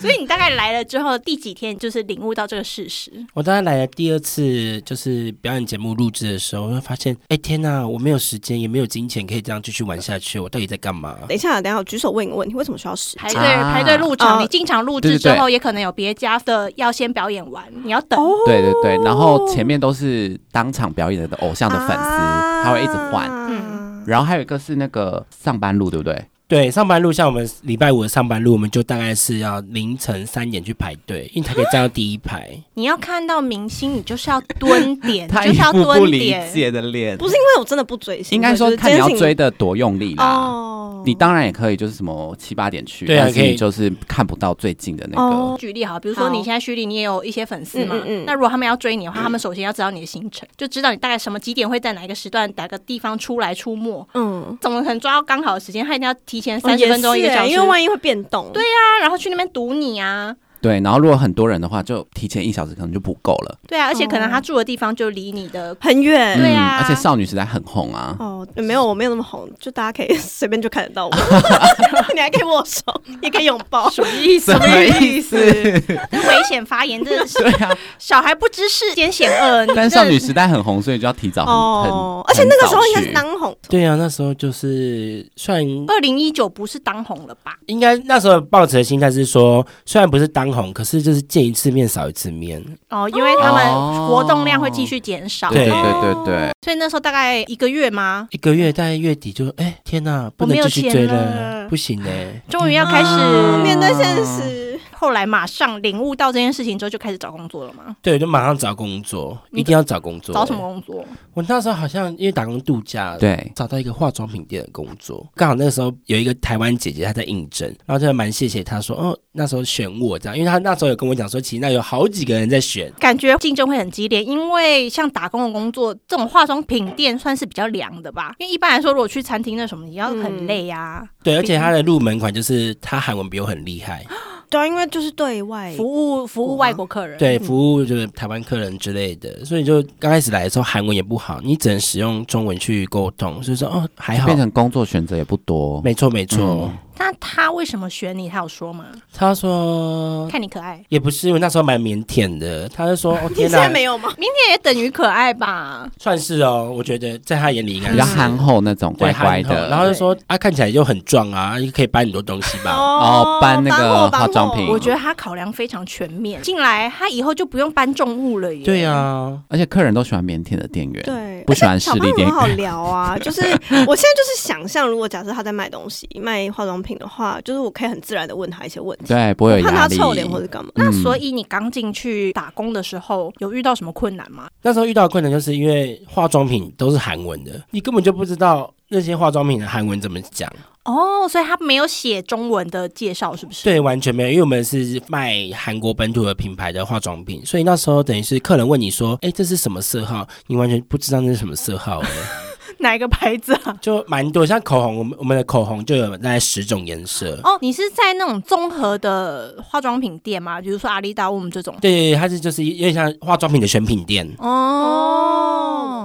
所以你大概来了之后第几天，就是领悟到这个事实？我大概来了第二次，就是表演节目录制的时候，我就发现，哎天呐，我没有时间，也没有金钱可以这样继续玩下去，我到底在干嘛？等一下，等一下，我举手问一个问题：为什么需要时间？排队、啊排队入场，哦你进场录制之后，也可能有别家的要先表演完，你要等。对对对，然后前面都是当场表演的偶像的粉丝，啊他会一直换。嗯然后还有一个是那个上班路，对不对？对，上班路像我们礼拜五的上班路，我们就大概是要凌晨三点去排队，因为才可以站到第一排。<laughs> 你要看到明星，你就是要蹲点，<laughs> 他一就是要副不理蹲点。解的脸，不是因为我真的不追星，应该说就是看你要追的多用力啦。哦，你当然也可以，就是什么七八点去，但是对啊可以你就是看不到最近的那个。哦举例好，比如说好你现在虚拟，你也有一些粉丝嘛，嗯嗯嗯那如果他们要追你的话，他们首先要知道你的行程，就知道你大概什么几点会在哪一个时段、哪个地方出来出没。嗯，怎么可能抓到刚好的时间？他一定要提前哦三十分钟、一个小时，因为万一会变动。对啊，然后去那边堵你啊，对，然后如果很多人的话，就提前一小时可能就不够了。对啊，而且可能哦他住的地方就离你的很远。对啊嗯，而且少女时代很红啊。哦，没有，我没有那么红，就大家可以 <laughs> 随便就看得到我 <laughs> <laughs> 你还可以握手，也可以拥抱。什么意思？什么意思？危险发言，真的是对啊，小孩不知世间险恶。但少女时代很红，所以就要提早很哦，而且那个时候应该是当红，对啊，那时候就是算二零一九不是当红了吧？应该那时候抱持的心态是说，虽然不是当红，可是就是见一次面少一次面。哦，因为他们哦活动量会继续减少，对对对对对，所以那时候大概一个月吗？一个月大概月底就哎天呐，不能继续追钱了不行哎、终于要开始啊面对现实。后来马上领悟到这件事情之后，就开始找工作了吗？对，就马上找工作，一定要找工作。找什么？工作？我那时候好像因为打工度假，，对，找到一个化妆品店的工作。刚好那个时候有一个台湾姐姐她在应征，然后就蛮谢谢她说，哦，那时候选我这样，因为她那时候有跟我讲说，其实那有好几个人在选。感觉竞争会很激烈，因为像打工的工作，这种化妆品店算是比较凉的吧。因为一般来说，如果去餐厅那什么，你要很累啊，对，而且她的入门款就是她韩文比我很厉害，<gasps> 对啊，因为就是对外服务服务外国客人。对，服务就是台湾客人之类的，所以就刚开始来的时候韩文也不好，你只能使用中文去沟通，所以说哦还好变，成工作选择也不多。没错没错。嗯那他为什么选你？他有说吗？他说看你可爱，也不是，因为那时候蛮腼腆的，他就说哦 <laughs> 天哪，现在没有吗？腼腆也等于可爱吧？算是哦，我觉得在他眼里应该比较憨厚那种，乖乖的。然后就说啊看起来就很壮啊，可以搬很多东西吧。哦搬那个化妆品我觉得他考量非常全面，进来他以后就不用搬重物了耶。对啊，而且客人都喜欢腼腆的店员，对，不喜欢而且小势利店很好聊啊。就是我现在就是想象，如果假设他在卖东西、卖化妆品的话，就是我可以很自然的问他一些问题，对，不会有怕压力。他臭脸或者干嘛。那嗯所以你刚进去打工的时候，有遇到什么困难吗？那时候遇到的困难就是因为化妆品都是韩文的，你根本就不知道那些化妆品的韩文怎么讲。哦，所以他没有写中文的介绍，是不是？对，完全没有，因为我们是卖韩国本土的品牌的化妆品，所以那时候等于是客人问你说：“哎，这是什么色号？”你完全不知道那是什么色号的，<laughs> 哪一个牌子啊？<laughs> 就蛮多。像口红，我们我们的口红就有大概十种颜色。哦，你是在那种综合的化妆品店吗？比如说阿丽达我们这种？对对对，它是就是有点像化妆品的选品店。哦，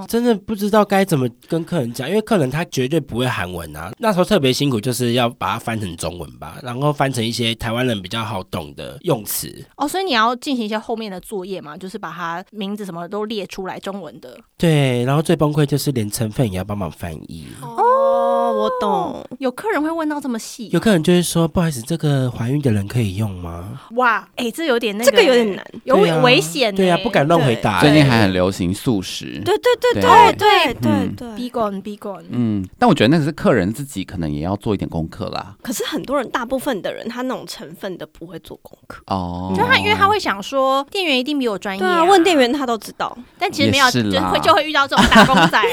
真的不知道该怎么跟客人讲，因为客人他绝对不会韩文啊。那时候特别辛苦，就是要把它翻成中文吧，然后翻成一些台湾人比较好懂的用词。哦，所以你要进行一些后面的作业嘛，就是把它名字什么都列出来，中文的。对，然后最崩溃就是连成分也要帮忙翻译。哦，我懂。有客人会问到这么细，有客人就会说：“不好意思，这个怀孕的人可以用吗哇，哎、这有点那个，这个有点难。有对啊危险、？”对呀、不敢乱回答、最近欸还很流行素食。对对对对对对对嗯对。B gone B gone。嗯，但我觉得那个是客人自己可能也要做一点功课啦。可是很多人，大部分的人，他那种成分的不会做功课。哦，就他，因为他会想说，店员一定比我专业、对啊，问店，员他都知道。但其实没有，就会就会遇到这种打工仔。<laughs>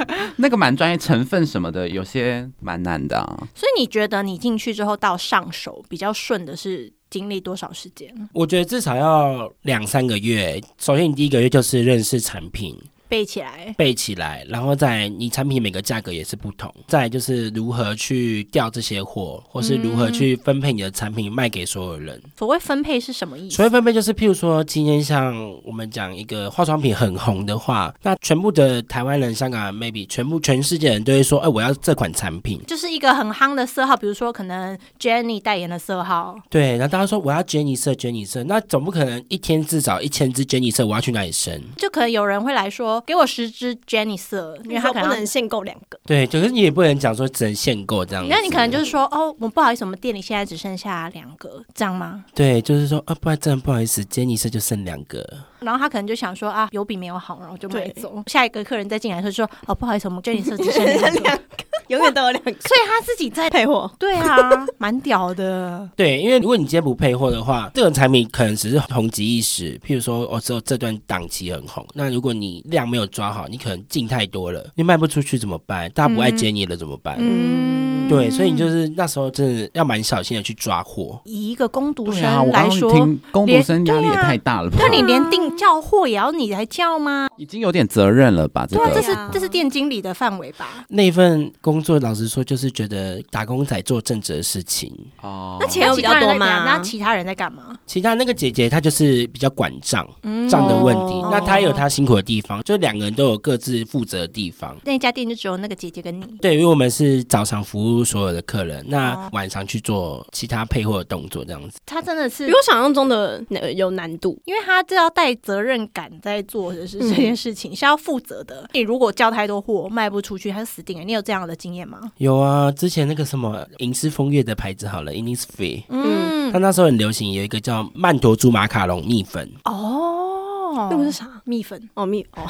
<laughs> 那个蛮专业，成分什么的有些蛮难的啊。所以你觉得你进去之后到上手比较顺的是经历多少时间？我觉得至少要两三个月。首先，你第一个月就是认识产品，背起来。背起来，然后再你产品每个价格也是不同，再就是如何去调这些货，或是如何去分配你的产品卖给所有人。所谓分配是什么意思？所谓分配就是，譬如说今天像我们讲一个化妆品很红的话，那全部的台湾人、香港人，maybe 全部全世界人都会说，哎、我要这款产品。就是一个很夯的色号，比如说可能 Jenny 代言的色号，对，然后大家说我要 Jenny 色，Jenny 色，那总不可能一天至少一千支 Jenny 色，我要去哪里生？就可能有人会来说，给我十支 Jenny 色，因为他可能不能限购两个，对，就是你也不能讲说只能限购这样子。那你可能就是说，哦，我不好意思，我们店里现在只剩下两个，这样吗？对，就是说啊，不然真的不好意思，Jenny 色就剩两个。然后他可能就想说啊，有比没有好，然后就买走。下一个客人再进来的时候说，哦，不好意思，我们 Jenny 色只剩两个，<laughs> 永远都有两个所以他自己在。配货。对啊，蛮屌的。<laughs> 对，因为如果你今天不配货的话，这种产品可能只是红极一时。譬如说，哦，只有这段档期很红，那如果你量没有抓好，你可能进太多了，你卖不出去怎么办？大家不爱接你了怎么办？嗯，对，所以你就是那时候真的要蛮小心的去抓货。以一个工读对啊，我刚刚生来说，听工读生压力也太大了吧？那你连订叫货也要你来叫吗？已经有点责任了吧？这对啊，这是啊这是店经理的范围吧？那份工作，老实说，就是觉得打工仔做正直的事情。哦，那钱有比较多吗那其他人在干嘛？其他那个姐姐她就是比较管账嗯账的问题，哦那她也有她辛苦的地方，就两个人都有各自负责的地方。那一家店就只有那个姐姐跟你。对，因为我们是早上服务所有的客人，那哦晚上去做其他配货的动作，这样子。他真的是比我想象中的呃有难度。因为他这要带责任感在做的是嗯这件事情，是要负责的。你如果叫太多货卖不出去，他就死定了。你有这样的经验吗？有啊，之前那个什么银丝风月的牌子好了，Innisfree，嗯它，那时候很流行，有一个叫曼陀珠马卡龙蜜粉，哦，那个是啥？蜜粉，哦蜜哦，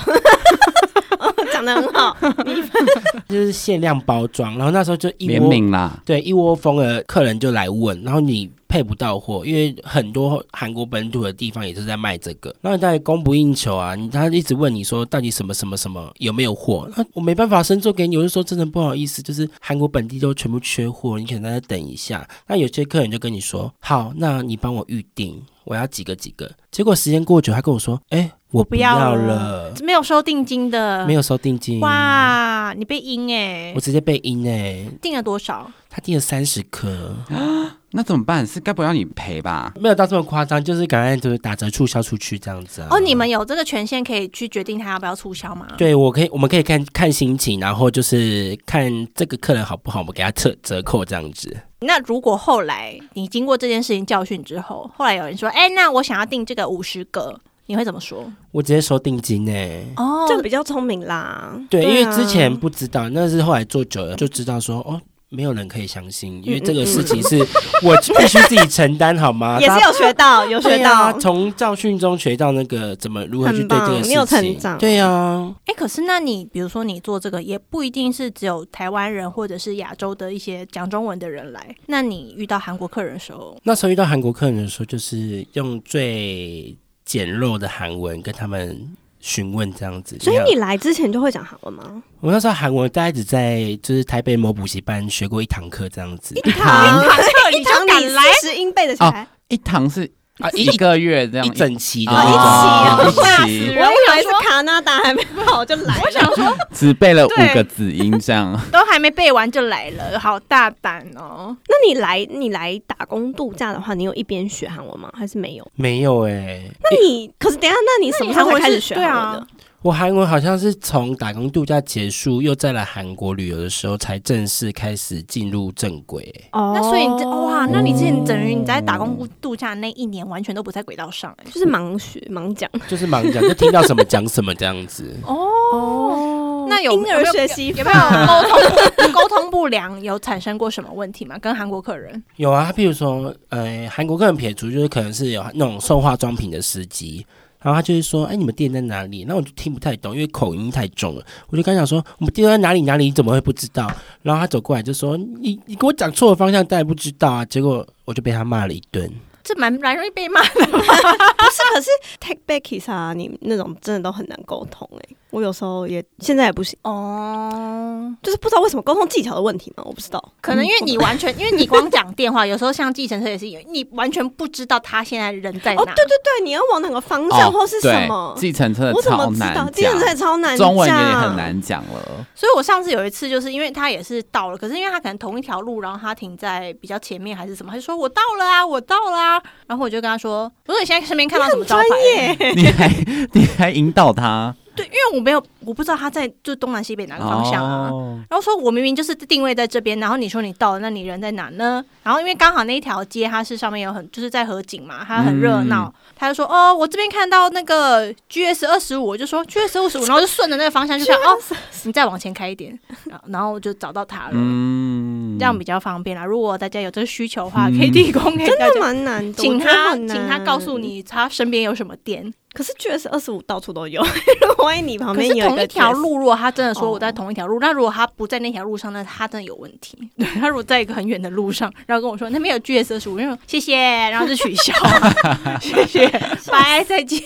哦 <laughs> 讲的很好。蜜粉。<laughs> 就是限量包装，然后那时候就一联窝名啦，对一窝蜂的客人就来问，然后你配不到货，因为很多韩国本土的地方也是在卖这个，然后你当然供不应求啊，他一直问你说到底什么什么什么有没有货，那我没办法生做给你，我就说真的不好意思，就是韩国本地都全部缺货，你可能再等一下。那有些客人就跟你说好，那你帮我预定，我要几个几个，结果时间过久，他跟我说，哎、我不不要要了了，没有收定金的，没有收定金，哇，你被阴哎我，直接被阴哎、定了多少？他定了三十颗。<gasps> 那怎么办？是该不会要你赔吧？没有到这么夸张，就是赶快就是打折促销出去这样子啊。哦，你们有这个权限可以去决定他要不要促销吗？，对我可以，我们可以看看心情，然后就是看这个客人好不好，我们给他折折扣这样子。那如果后来你经过这件事情教训之后，后来有人说，哎、那我想要订这个五十个，你会怎么说？我直接收定金呢、哦这个比较聪明啦。对，对啊因为之前不知道，那是后来做久了就知道说，哦，没有人可以相信，因为这个事情是我 <laughs> 必须自己承担，好吗？<laughs> 也是有学到，有学对啊，到。从教训中学到那个怎么如何去对这个事情，有成长对啊，哎、可是那你比如说你做这个，也不一定是只有台湾人或者是亚洲的一些讲中文的人来。那你遇到韩国客人的时候，那时候遇到韩国客人的时候，就是用最简陋的韩文跟他们询问这样子。所以你来之前就会讲韩文吗？我那时候韩文大概只在就是台北某补习班学过一堂课这样子，一堂 <laughs> 一堂敢来四十英倍的起来，一堂是啊一个月这样一整期的啊那种。一吓死起人！我以为是卡纳达还没好就来。我想说 <laughs> 只背了五个子音这样。<laughs> 都还没背完就来了，好大胆哦！那你来你来打工度假的话，你有一边学韩文吗？还是没有？没有哎、那你可是等下，那你什么时候开始学韩文的对啊？我韩文好像是从打工度假结束，又再来韩国旅游的时候，才正式开始进入正轨、欸哦那所以你这哇，那你之前等于你在打工度假那一年完全都不在轨道上哎、就是盲学盲讲就是盲讲，就听到什么讲什么这样子。<laughs> 哦那有婴儿学习有没有沟通沟通不良？有产生过什么问题吗？跟韩国客人？有啊，譬如说，呃，韩国客人撇除就是可能是有那种送化妆品的司机。然后他就是说：“哎，你们店在哪里？”那我就听不太懂，因为口音太重了。我就刚想说：“我们店在哪里哪里？你怎么会不知道？”然后他走过来就说：“你你给我讲错了方向，当然不知道啊。”结果我就被他骂了一顿。这蛮蛮容易被骂的。<laughs> 不是，可是 take back kiss 啊，你那种真的都很难沟通哎、我有时候也现在也不行，哦，就是不知道为什么沟通技巧的问题嘛，我不知道。可能因为你完全，因为你光讲电话，有时候像计程车也是，你完全不知道他现在人在哪。哦，对对对，你要往哪个方向或是什么？计程车我怎超么知道？难计程车也，超难，中文也很。难讲了。所以我上次有一次，就是因为他也是到了，可是因为他可能同一条路，然后他停在比较前面还是什么，他就说我到了啊，我到了啊。然后我就跟他说，我说你现在身边看到什么招牌？你 <laughs> 还你还引导他对，因为我没有，我不知道他在就东南西北哪个方向啊。哦然后说我明明就是定位在这边，然后你说你到了，那你人在哪呢？然后因为刚好那一条街它是上面有很就是在河景嘛，它很热闹，他就说哦，我这边看到那个 GS 二十五，我就说 GS 二十五，然后就顺着那个方向就看哦，你再往前开一点，然后然后我就找到他了。嗯这样比较方便啦。如果大家有这个需求的话，嗯可以提供给大真的家，蛮难的，请他请他告诉。你他身边有什么店。可是 GS 二十五到处都有，<laughs> 万一你旁边有同一条路，如果他真的说哦我在同一条路，那如果他不在那条路上，那他真的有问题。对他如果在一个很远的路上，然后跟我说那边有 GS 二十五，我就说谢谢，<laughs> 然后就取消，<laughs> 谢谢，拜，再见。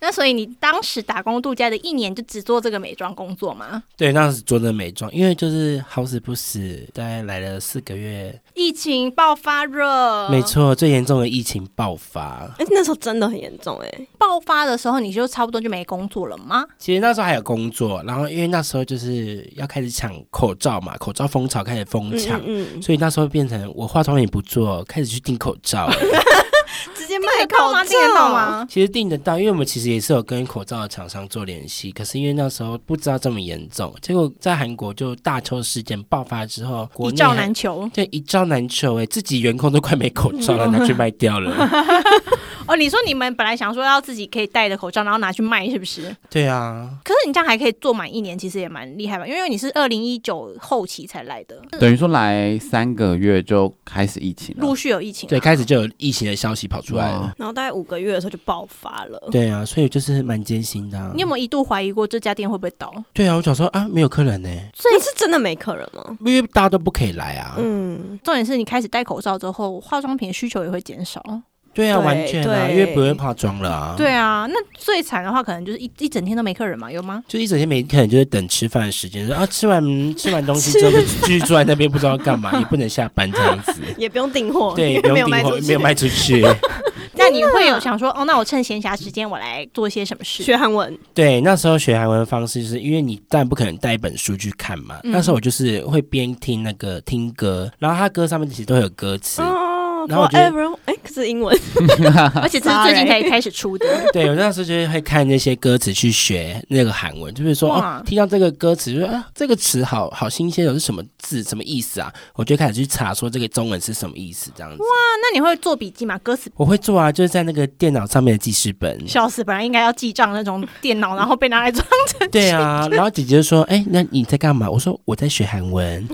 那所以你当时打工度假的一年就只做这个美妆工作吗？对，那时做的美妆，因为就是好死不死，大概来了四个月，疫情爆发热，没错，最严重的疫情爆发。哎、那时候真的很严重哎、爆发的时候你就差不多就没工作了吗？其实那时候还有工作，然后因为那时候就是要开始抢口罩嘛，口罩风潮开始疯嗯抢，嗯嗯，所以那时候变成我化妆也不做，开始去订口罩。<laughs> <laughs> 直接卖口罩吗？订得到？吗？其实订得到，因为我们其实也是有跟口罩的厂商做联系，可是因为那时候不知道这么严重，结果在韩国就大邱事件爆发之后，国一罩难求。对一罩难求哎，自己员工都快没口罩了，拿去卖掉了。<laughs> 哦，你说你们本来想说要自己可以戴着口罩，然后拿去卖，是不是？对啊，可是你这样还可以做满一年，其实也蛮厉害吧？因为你是二零一九后期才来的，等于说来三个月就开始疫情了陆，续有疫情、啊。对，开始就有疫情的消息跑出来了。然后大概五个月的时候就爆发了。对啊，所以就是蛮艰辛的啊、你有没有一度怀疑过这家店会不会倒？对啊，我想说啊，没有客人呢，所以是真的没客人吗？因为大家都不可以来啊。嗯，重点是你开始戴口罩之后，化妆品的需求也会减少。对啊，对完全啊，对因为不用化妆了啊。对啊，那最惨的话，可能就是一一整天都没客人嘛，有吗？就一整天没客人，就是等吃饭的时间，说啊，吃完吃完东西之后就继续坐在那边，不知道干嘛，也不能下班这样子。<laughs> 也不用订货，对，<laughs> 也不用订货，没有卖出去。<laughs> 那你会有想说，哦，那我趁闲暇时间我来做些什么事？学韩文。对，那时候学韩文的方式，就是因为你当然不可能带一本书去看嘛。嗯那时候我就是会边听那个听歌，然后他歌上面其实都会有歌词。哦然后我觉得 forever，哎，可是英文，<laughs> 而且这是最近才开始出的。<laughs> 对，我那时候就会看那些歌词去学那个韩文，就是说哇哦，听到这个歌词，就说啊，这个词好好新鲜哦，是什么字，什么意思啊？我就开始去查说这个中文是什么意思，这样子。哇那你会做笔记吗？歌词我会做啊，就是在那个电脑上面的记事本。笑死，本来应该要记账那种电脑，然后被拿来装成对啊，然后姐姐就说：“哎、那你在干嘛？”我说：“我在学韩文。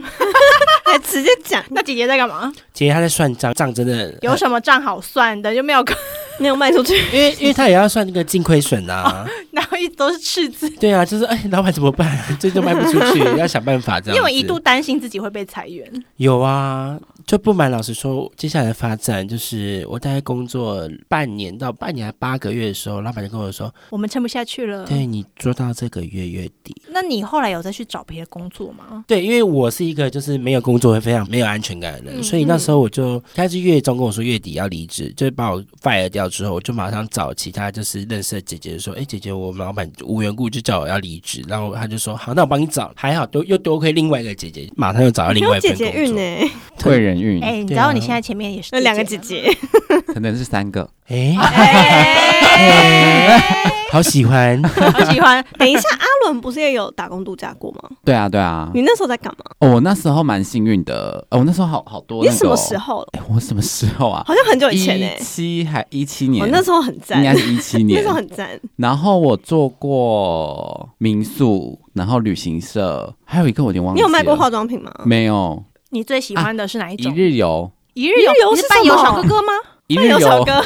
还直接讲，那姐姐在干嘛？”姐姐她在算账，账真的有什么账好算的，就没有，<laughs> 没有卖出去。因为因为她也要算那个净亏损啊。<laughs> 然后一直都是赤字。对啊，就是哎，老板怎么办？<laughs> 这就卖不出去，要想办法这样。因为我一度担心自己会被裁员，有啊，就不瞒老师说，接下来的发展就是我大概工作半年到半年还八个月的时候，老板就跟我说我们撑不下去了。对你做到这个月月底。那你后来有再去找别的工作吗？对，因为我是一个就是没有工作会非常没有安全感的人，嗯所以那时候我就开始月中跟我说月底要离职，就是把我 fire 掉之后，我就马上找其他就是认识的姐姐说，哎，姐姐，我们老板无缘故就叫我要离职，然后他就说好，那我帮你找，还好多又多亏另外一个姐姐，马上又找到另外一有姐份工作。姐运呢，贵人运哎、你知道你现在前面也是那两个姐姐，<laughs> 可能是三个，哎，哎，<laughs> 好喜欢。好喜欢。等一下，阿伦不是也有打工度假过吗？对啊对啊。你那时候在干嘛？哦，我那时候蛮幸运的，哦，我那时候好好多、那个、你什么时？候了？哎，我什么时候啊？好像很久以前哎一，七还一七年，我那时候很赞应，该是一七年 <laughs> 那年时候。很赞。然后我做过民宿，然后旅行社，还有一个我有点忘记了。你有卖过化妆品吗？没有？你最喜欢的是哪一一种？日游，一日游，一日游你是伴游小哥哥吗？<laughs> 一日游小哥，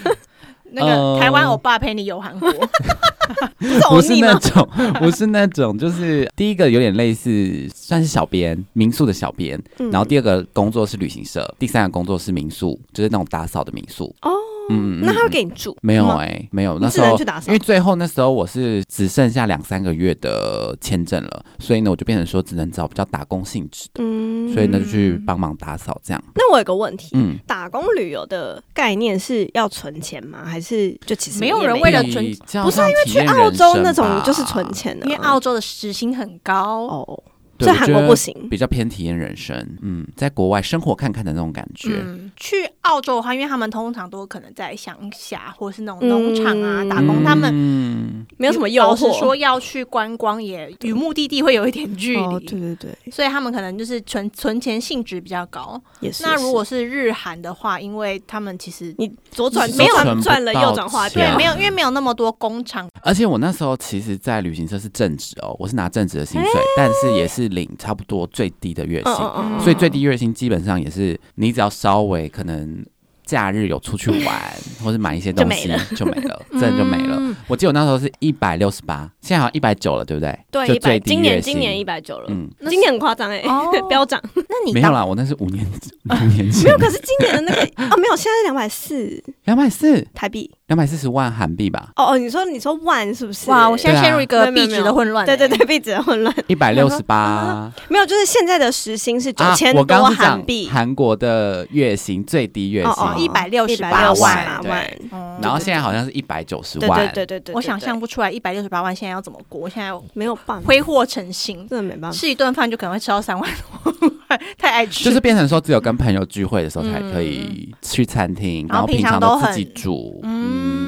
<laughs> 那个呃台湾欧巴陪你游韩国，<laughs> 不是？那种，不是那种，就是第一个有点类似，算是小编，民宿的小编。嗯然后第二个工作是旅行社，第三个工作是民宿，就是那种打扫的民宿。哦，嗯，嗯那他会嗯给你住？没有吗哎、没有。你只能那时候去打扫因为最后那时候我是只剩下两三个月的签证了，所以呢我就变成说只能找比较打工性质的，嗯所以呢就去帮忙打扫这样。那我有个问题，嗯，打工旅游的概念是要存钱吗？还是就其实没有人为了存不是因为去澳洲那种就是存钱的，因为澳洲的时薪很高，哦，所以韩国不行。比较偏体验人生，嗯，在国外生活看看的那种感觉。嗯，去澳洲的话，因为他们通常都可能在乡下或是那种农场啊、嗯打工，他们嗯，没有什么诱老实惑。说要去观光也与目的地会有一点距离。哦，对对对，所以他们可能就是存存钱性质比较高。也是。那如果是是日韩的话，因为他们其实你左转没有左转转了右转画对啊对没有，因为没有那么多工厂，而且我那时候其实，在旅行社是正职哦，我是拿正职的薪水，但是也是领差不多最低的月薪，嗯嗯嗯，所以最低月薪基本上也是你只要稍微可能假日有出去玩，或是买一些东西就没了就没了，<laughs> 真的就没了。嗯我记得我那时候是一百六十八，现在好像一百九了，对不对？对一百，就最低今年今年一百九了，嗯，今年很夸张哎哦，<laughs> 飙涨。那你没有啦，我那是五年 <laughs> 五年没前有，，可是今年的那个哦，没有，现在是两百四两百四台币。两百四十万韩币吧，哦哦，你说你说万是不是？哇，我现在陷入一个币值的混乱、对对对，币值的混乱。一百六十八。没有，就是现在的时薪是九啊千，多韩币。韩国的月薪最低月薪，哦哦，168 168万万。嗯然后现在好像是一百九十万，对对对对，我想象不不出来一百六十八万现在要怎么过，我现在没有办法，挥霍成性，真的没办法。吃一顿饭就可能会吃到三万多块，太爱吃。就是变成说只有跟朋友聚会的时候才可以去餐厅，然后平平常都自己很煮。嗯嗯，，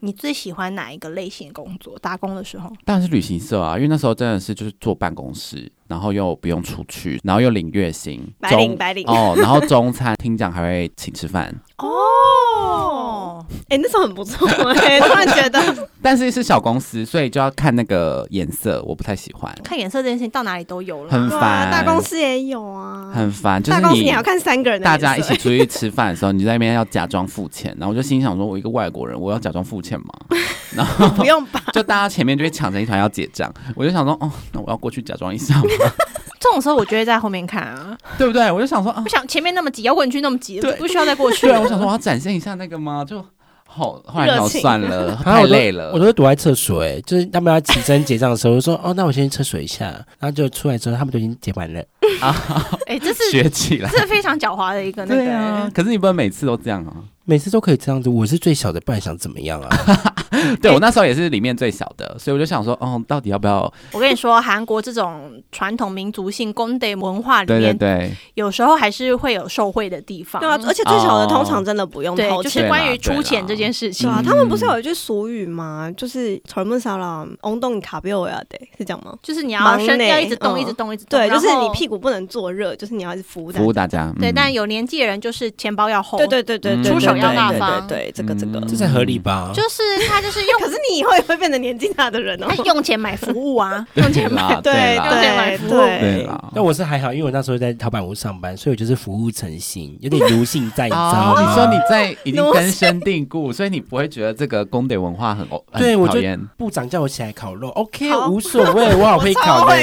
你最喜欢哪一个类型的工作？打工的时候，当然是旅行社啊，因为那时候真的是就是坐办公室，然后又不用出去，然后又领月薪，白领中白领哦，然后中餐听讲还会请吃饭，哦，哎，那时候很不错哎，突然觉得 <laughs> 但是是小公司，所以就要看那个颜色，我不太喜欢，看颜色这件事情到哪里都有了。很哇，烦，大公司也有啊，很烦，就是你大公司你还要看三个人的大家一起出去吃饭的时候，你在那边要假装付钱，然后我就心想说，我一个外国人，我要假装付钱吗？然后不用吧？<laughs> 就大家前面就会抢成一团要结账，我就想说，哦，那我要过去假装一下吗？<laughs> 这种时候，我就会在后面看啊，对不对？我就想说，啊不，想前面那么挤，摇滚区那么挤，对不需要再过去对啊，我想说我要展现一下那个吗？就好，后来算了，<laughs> 太累了我。都会躲在厕所，哎，就是他们要起身结账的时候，我就说哦，那我先去厕所一下，然后就出来之后，他们都已经结完了。啊哎、<laughs> 这是学起来这，是非常狡猾的一个那个。对啊，可是你不能每次都这样啊。每次都可以这样子，我是最小的，不然想怎么样啊？<laughs> 对我那时候也是里面最小的，所以我就想说，嗯，到底要不要？我跟你说，韩国这种传统民族性宫殿文化里面，对对对，有时候还是会有受贿的地方。对啊，而且最小的通常真的不用掏钱。就是关于出钱这件事情啊，他们不是有一句俗语吗？就是“传门少了，翁动卡比欧呀”的，是这样吗？就是你要身要一直动，一直动，一直动。对，就是你屁股不能坐热，就是你要服务服务大家。对，但有年纪的人就是钱包要厚。对对对对，出手。要大方对对对，这个这个。嗯这才合理吧？就是他就是用 <laughs> 可是你以后也会变成年纪大的人哦他。用钱买服务啊，<laughs> 用钱买。啦，对啦，对买服务对。那我是还好，因为我那时候在淘宝屋上班，所以我就是服务诚心，有点奴性在，你知道？<laughs> 你说你在已经根深蒂固，所以你不会觉得这个公得文化很很对我就讨厌。部长叫我起来烤肉，OK，好无所谓，我好会烤的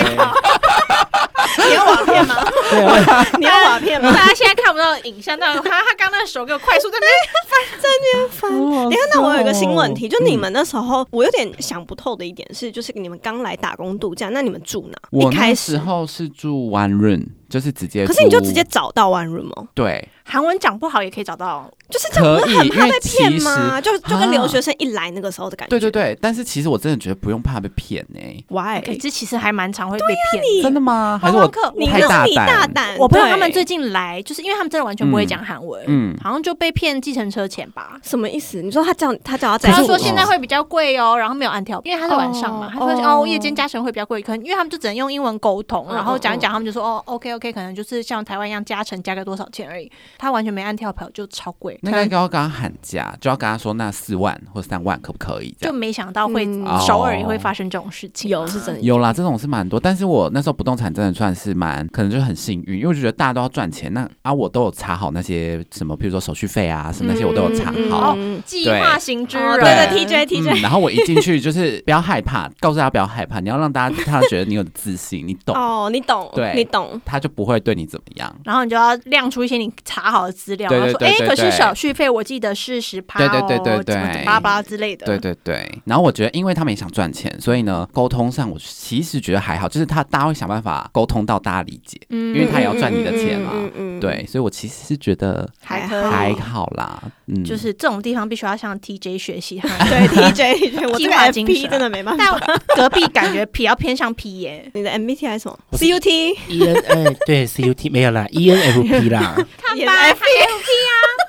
你要瓦片吗？对啊，你要瓦片吗？大家现在看不到影像，但他他刚那个手给我快速在那边烦。等一下，那我有一个新问题，就你们那时候，我有点想不透的一点是，就是你们刚来打工度假，那你们住哪？我开那时始，候是住 One Room，就是直接，可是你就直接找到 One Room 吗，对，韩文讲不好也可以找到。就是这样，不是很怕被骗吗？就就跟啊留学生一来那个时候的感觉。对对对，但是其实我真的觉得不用怕被骗呢、，Why？哎，这其实还蛮常会被骗的。真的吗？还是我观光客你太那是你大胆？我朋友他们最近来，就是因为他们真的完全不会讲韩文，嗯，好像就被骗计程车钱吧。什么意思？你说他叫他叫他再他说现在会比较贵哦，然后没有按跳，因为他是晚上嘛，哦他说哦哦夜间加成会比较贵，可能因为他们就只能用英文沟通，嗯然后讲一讲，他们就说哦 OK OK，可能就是像台湾一样加成加个多少钱而已，他完全没按跳票就超贵，那应该要跟他喊价，就要跟他说那四万或三万可不可以？就没想到会嗯。首尔也会发生这种事情，有是真的。有啦，这种是蛮多，但是我那时候不动产真的算是蛮，可能就很幸运，因为我就觉得大家都要赚钱，那啊我都有查好那些什么，比如说手续费啊什么那些我都有查好。嗯计划型之对。对 TJ 嗯 TJ，然后我一进去就是不要害怕，告诉大家不要害怕，你要让大家他觉得你有自信，你懂，哦，你懂，对。你懂。他就不会对你怎么样。然后你就要亮出一些你查打好的资料，对然后说，哎，可是手续费我记得是十趴对哦，对对对对怎么怎么巴拉巴拉之类的。对对对，然后我觉得，因为他们也想赚钱，所以呢，沟通上我其实觉得还好，就是他大家会想办法沟通到大家理解，嗯因为他也要赚你的钱嘛。嗯嗯，对，所以我其实是觉得还还好啦，嗯，就是这种地方必须要向 TJ 学习哈。<laughs> 对 TJ，我这计个划精真的没办法。但隔壁感觉比较偏向 P 耶，你的 MBTI 是什么？CUT E N 哎对 C U T 没有啦，E N F P 啦，<laughs> 看吧 FP，我也是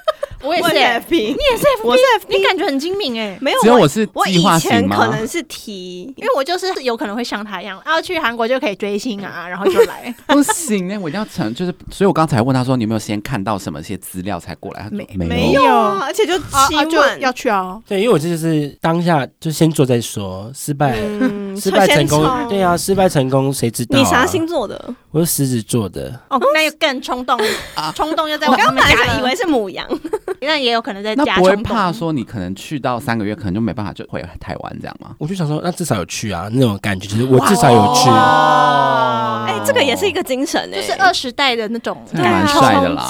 我也是，FP，你也是 FP，我是你感觉很精明哎。没有我只有我是我以计划前？可能是 T，因为我就是有可能会像他一样，然后去韩国就可以追星啊，<laughs> 然后就来。不行呢，我一定要成，就是，所以我刚才问他说，你有没有先看到什么些资料才过来？没没没有啊，而且就七啊啊就万要去啊，对，因为我这就是当下就先做再说，失败。嗯失败成功对啊，失败成功谁知道、啊？你啥？星座的？我是狮子座的，哦，那就更冲动，冲动又在我往刚本来以为是母羊，<laughs> 那也有可能在那不会。怕说你可能去到三个月，可能就没办法就回台湾这样吗？我就想说，那至少有去啊，那种感觉就是我至少有去。哦哎，这个也是一个精神哎，就是二十代的那种蛮帅的啦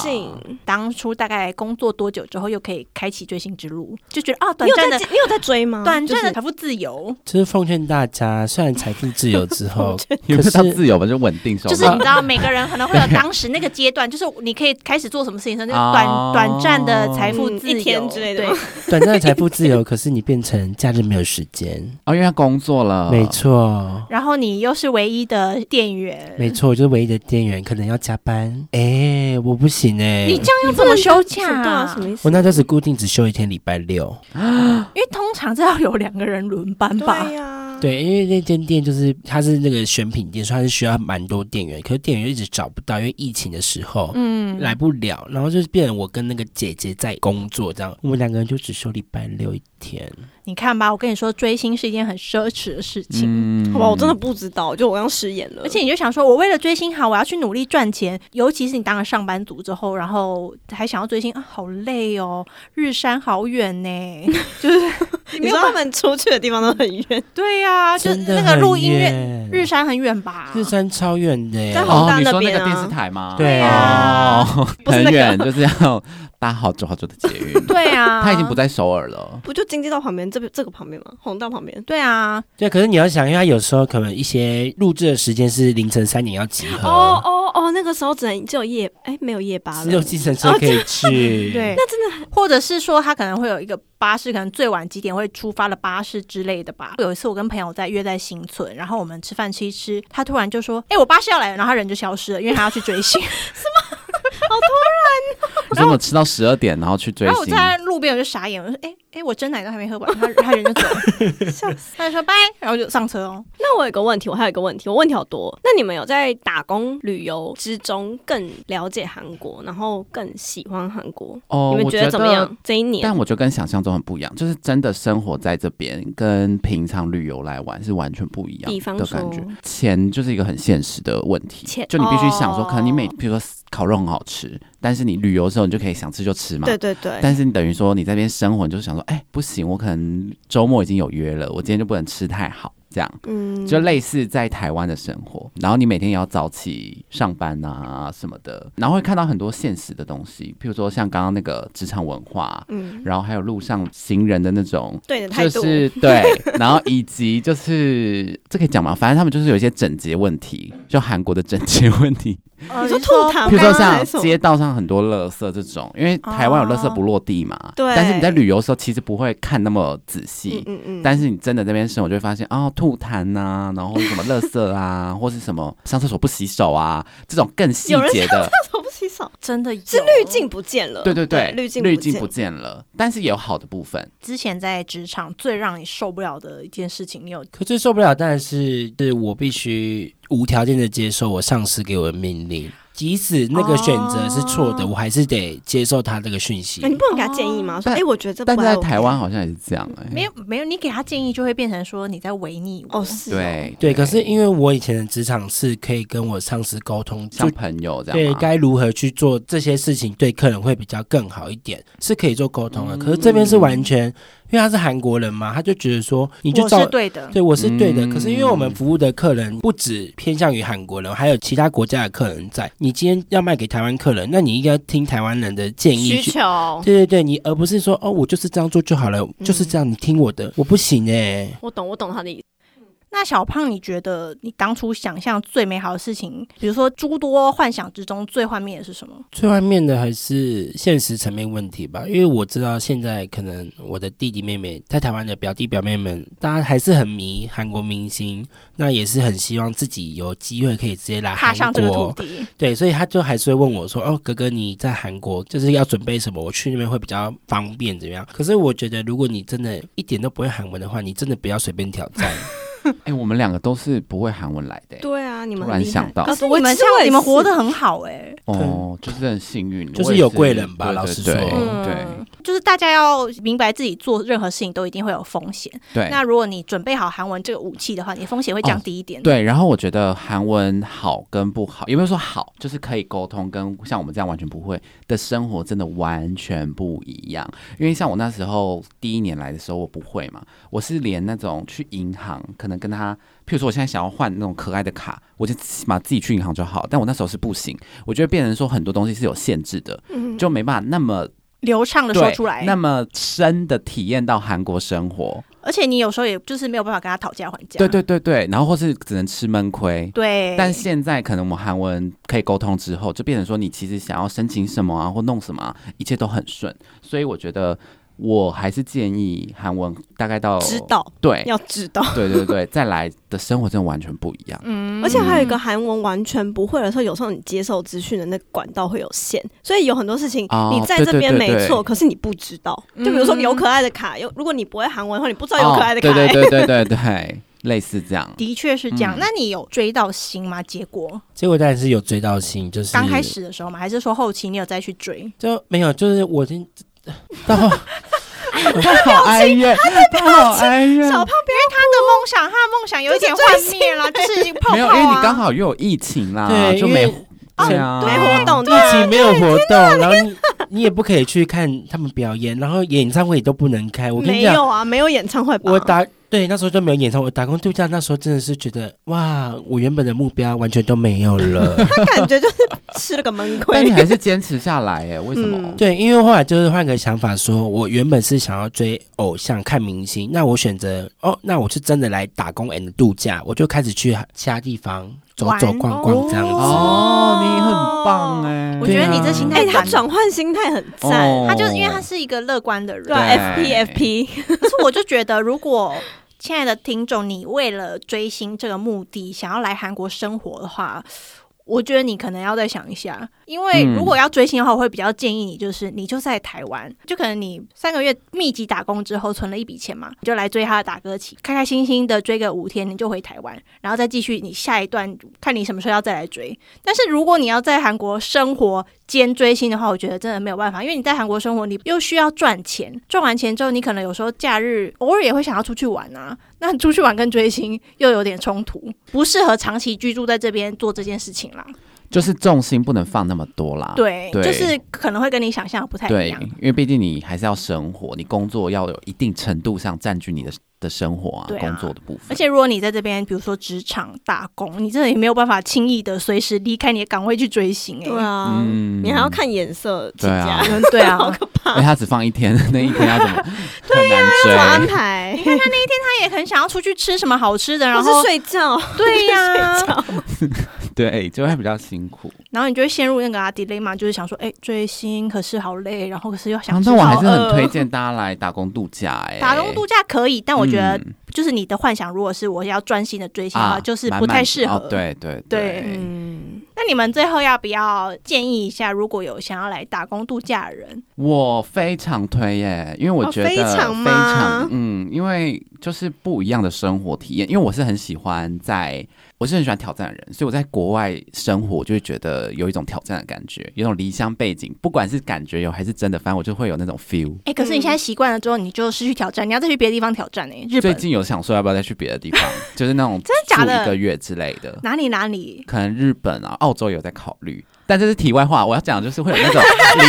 当初大概工作多久之后，又可以开启追星之路，就觉得啊，短暂的在你有在追吗？短暂的财富自由，就是奉劝大家，虽然财富自由之后，可是他自由吧？就稳定。就是你知道，每个人可能会有当时那个阶段，就是你可以开始做什么事情的时候，那个短哦短暂的财富自由嗯一天之类的对，<laughs> 短暂的财富自由，可是你变成假日没有时间。哦，因为他工作了，没错，然后你又是唯一的店员，没错，就是唯一的店员，可能要加班。哎，我不行哎、你这样要怎么休假什么意思？我那就是固定只休一天，礼拜六。因为通常这要有两个人轮班吧对。呀，对，因为那间店就是它是那个选品店，所以它是需要蛮多店员，可是店员一直找不到，因为疫情的时候。嗯，来不了，然后就是变成我跟那个姐姐在工作，这样我们两个人就只休礼拜六一天。你看吧，我跟你说，追星是一件很奢侈的事情。嗯好吧，我真的不知道，就我刚失言了。而且你就想说，我为了追星好，我要去努力赚钱。尤其是你当了上班族之后，然后还想要追星啊，好累哦，日山好远呢。就是 <laughs> 你没有他们出去的地方都很远，对呀、就真的那个录音乐，日山很远吧？日山超远的耶在，宏哦，你大那边啊说那个电视台吗？对啊哦，不是那个很远，就是要 <laughs> 搭好久好久的捷运。<laughs> 对啊，他已经不在首尔了。不就经济道旁边这边这个旁边吗？红道旁边。对啊，对，可是你要想，因为他有时候可能一些录制的时间是凌晨三点要集合，哦哦哦，那个时候只能只有夜，哎，没有夜巴了。只有计程车可以去。对，<laughs> 那真的，或者是说他可能会有一个巴士，可能最晚几点会出发的巴士之类的吧。有一次我跟朋友在约在新村，然后我们吃饭吃一吃，他突然就说：“哎、我巴士要来了。”然后他人就消失了，因为他要去追星。<laughs> 你说我吃到十二点，然后去追然后我，在路边我就傻眼，我说：“哎、哎、我真奶都还没喝完。”他他人就走了，笑死。他就说拜，然后就上车哦。那我有个问题，我还有一个问题，我问题好多。那你们有在打工旅游之中更了解韩国，然后更喜欢韩国？哦，你们觉得怎么样？这一年？但我觉得跟想象中很不一样，就是真的生活在这边，跟平常旅游来玩是完全不一样比方的感觉。钱就是一个很现实的问题钱，就你必须想说，哦可能你每比如说烤肉很好吃，但是你旅游的时候你就可以想吃就吃嘛。对对对，但是你等于说你在那边生活，你就是想说，哎、不行，我可能周末已经有约了，我今天就不能吃太好，这样。嗯就类似在台湾的生活，然后你每天也要早起上班啊什么的，然后会看到很多现实的东西，譬如说像刚刚那个职场文化，嗯，然后还有路上行人的那种，对的态就度。是对，<laughs> 然后以及就是这可以讲吗？反正他们就是有一些整洁问题，就韩国的整洁问题，你说吐痰吗？譬如说像街道上很多垃圾这种，因为台湾有垃圾不落地嘛，对但是你在旅游的时候其实不会看那么仔细，嗯嗯嗯，但是你真的在那边生活，就会发现哦，吐痰呐、然后什么垃圾啊，<laughs> 或是什么上厕所不洗手啊，这种更细有人节的，手不洗手，真的有。是滤镜不见了。对对对，滤镜滤镜不见了，但是也有好的部分。之前在职场最让你受不了的一件事情，你有？可最受不了但是是我必须无条件的接受我上司给我的命令，即使那个选择是错的，哦我还是得接受他这个讯息哎，。你不能给他建议吗？说但哎，我觉得这不但是在 OK 台湾好像也是这样哎、没有没有，你给他建议就会变成说你在违逆我。哦，是哦对对，可是因为我以前的职场是可以跟我上司沟通，就像朋友这样对吗该如何去做这些事情，对客人会比较更好一点，是可以做沟通的。可是这边是完全因为他是韩国人嘛，他就觉得说你就我照是对的。对，我是对的。嗯可是因为我们服务的客人不止偏向于韩国人，还有其他国家的客人在。你今天要卖给台湾客人，那你应该听台湾人的建议。需求，对对对，你而不是说哦，我就是这样做就好了，就是这样，你听我的，我不行哎、我懂，我懂他的意思。那小胖，你觉得你当初想象最美好的事情，比如说诸多幻想之中最幻灭的是什么？最幻灭的还是现实层面问题吧，因为我知道现在可能我的弟弟妹妹在台湾的表弟表妹们，大家还是很迷韩国明星，那也是很希望自己有机会可以直接来韩踏上这个土国。地，对，所以他就还是会问我说：“哦，哥哥，你在韩国就是要准备什么？我去那边会比较方便，怎么样？”可是我觉得，如果你真的一点都不会韩文的话，你真的不要随便挑战。<laughs> <laughs> 哎、我们两个都是不会韩文来的、对，你们突然想到可是我你们像你们活得很好哎、哦，就是很幸运，就是有贵人吧老实说嗯对就是大家要明白自己做任何事情都一定会有风险。对那如果你准备好韩文这个武器的话，你的风险会降低一点。对。然后我觉得韩文好跟不好，有没有说好，就是可以沟通，跟像我们这样完全不会的生活，真的完全不一样。因为像我那时候第一年来的时候，我不会嘛，我是连那种去银行，可能跟他，譬如说我现在想要换那种可爱的卡，我就起码自己去银行就好。但我那时候是不行，我觉得变成说很多东西是有限制的，嗯就没办法那么流畅的说出来，那么深的体验到韩国生活。而且你有时候也就是没有办法跟他讨价还价。对对对对，然后或是只能吃闷亏。对，但现在可能我们韩文可以沟通之后，就变成说你其实想要申请什么啊，或弄什么、啊，一切都很顺。所以我觉得我还是建议韩文大概到知道对要知道。对 <laughs> 对对，再来的生活真的完全不一样。嗯而且还有一个韩文完全不会的时候，有时候你接受资讯的那个管道会有限，所以有很多事情哦你在这边没错，可是你不知道。嗯就比如说有可爱的卡，有如果你不会韩文的话，你不知道有可爱的卡、哦、对对对对对对，类似这样。的确是这样。嗯那你有追到星吗？结果结果当然是有追到星，就是刚开始的时候嘛？还是说后期你有再去追？就没有，就是我已经到他好哀怨，他好哀怨。小胖，因为他的梦想，他的梦想有一点幻灭了，<laughs> 就是泡泡、啊、没有，因为你刚好又有疫情啦，对就没啊，没活动，疫情没有活动，然后你你也不可以去看他们表演，然后演唱会也都不能开。我跟你讲，没有啊，没有演唱会？我打对那时候就没有演唱会，我打工度假那时候真的是觉得哇，我原本的目标完全都没有了。<laughs> 他感觉就是吃了个闷亏。但你还是坚持下来哎，为什么？嗯对，因为后来就是换个想法说，我原本是想要追偶像、看明星，那我选择哦，那我是真的来打工 and 度假，我就开始去其他地方走走逛逛这样子。哦，你很棒哎，我觉得你这心态哎、他转转换心态很赞。哦他就是因为他是一个乐观的人，对啊对，FP FP，可是我就觉得，如果亲爱的听众，你为了追星这个目的想要来韩国生活的话，我觉得你可能要再想一下，因为嗯如果要追星的话，我会比较建议你，就是你就在台湾，就可能你三个月密集打工之后存了一笔钱嘛，你就来追他的打歌期，开开心心的追个五天，你就回台湾，然后再继续你下一段，看你什么时候要再来追。但是如果你要在韩国生活兼追星的话，我觉得真的没有办法，因为你在韩国生活，你又需要赚钱，赚完钱之后，你可能有时候假日偶尔也会想要出去玩啊。<laughs> 那出去玩跟追星又有点冲突，不适合长期居住在这边做这件事情啦。就是重心不能放那么多啦。对，对就是可能会跟你想象的不太一对样。，因为毕竟你还是要生活，你工作要有一定程度上占据你的的生活啊，啊工作的部分。而且如果你在这边，比如说职场打工，你真的也没有办法轻易的随时离开你的岗位去追星、欸。对啊，嗯你还要看颜色起对啊对啊，好可怕。因为他只放一天，那一天他怎么对呀，要怎么 <laughs> 安排？你看？他那一天，他也很想要出去吃什么好吃的，然后是睡觉，对呀、睡 <laughs> 觉对，就会比较辛苦。然后你就会陷入那个啊 dilemma，就是想说，哎、追星可是好累，然后可是又想那我还是很推荐大家来打工度假，哎，打工度假可以，但我觉得嗯就是你的幻想，如果是我要专心的追星的话，啊，就是不太适合。哦对对对嗯，那你们最后要不要建议一下，如果有想要来打工度假的人，我非常推耶，因为我哦觉得非常吗非常嗯，因为就是不一样的生活体验。因为我是很喜欢在，我是很喜欢挑战的人，所以我在国外生活就会觉得有一种挑战的感觉，有种离乡背景，不管是感觉有还是真的，反正我就会有那种 feel。哎、可是你现在习惯了之后，你就失去挑战，你要再去别的地方挑战呢、日本最近有想说要不要再去别的地方，就是那种 <laughs> 真的假的住一个月之类的，哪里哪里？可能日本啊、澳洲有在考虑。但这是题外话，我要讲的就是会有那种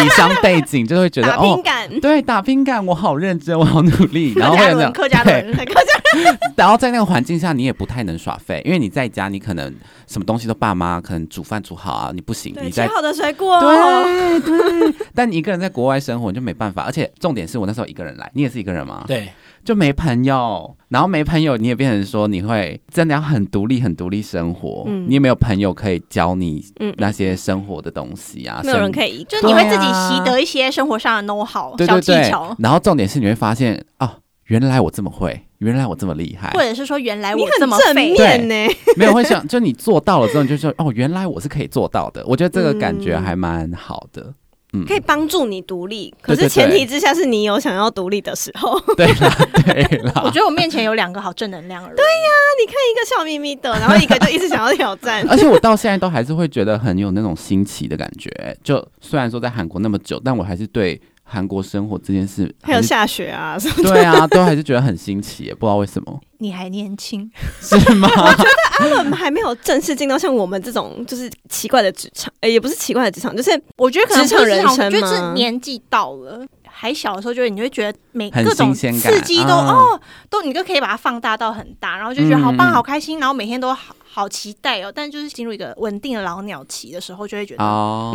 离乡背景，就会觉得 <laughs> 哦。对，打拼感，我好认真，我好努力，然后会有那种客家对人，客家人，<laughs> 然后在那个环境下，你也不太能耍废，因为你在家，你可能什么东西都爸妈可能煮饭煮好啊，你不行，对，你在好的水果，对对，但你一个人在国外生活你就没办法，而且重点是我那时候一个人来，你也是一个人吗？，对，就没朋友，然后没朋友，你也变成说你会真的要很独立、很独立生活，嗯。你也没有朋友可以教你嗯那些生活的东西啊，没有人可以，就你会自己习得一些生活上的 know how 小技巧，，然后重点是你会发现哦，原来我这么会，原来我这么厉害或，者是说原来我这么很正废，面呢，<laughs> 没有会想，就你做到了之后，你就说哦，原来我是可以做到的。我觉得这个感觉嗯还蛮好的。嗯，可以帮助你独立，可是前提之下是你有想要独立的时候。<laughs> 对啦，对啦。<laughs> 我觉得我面前有两个好正能量的人，对呀你看一个笑眯眯的，然后一个就一直想要挑战。而且我到现在都还是会觉得很有那种新奇的感觉。就虽然说在韩国那么久，但我还是对韩国生活这件事还有下雪啊 <laughs> 什么的。对啊，都还是觉得很新奇耶，不知道为什么，你还年轻，是吗？我觉得阿伦还没有正式进到像我们这种就是奇怪的职场，呃，也不是奇怪的职场，就是我觉得可能职场人生就是年纪到了。还小的时候，就是你会觉得每很各种新鲜感刺激都、啊哦，都你都可以把它放大到很大，然后就觉得好棒、好开心，然后每天都好好期待哦。但就是进入一个稳定的老鸟期的时候，就会觉得，哦，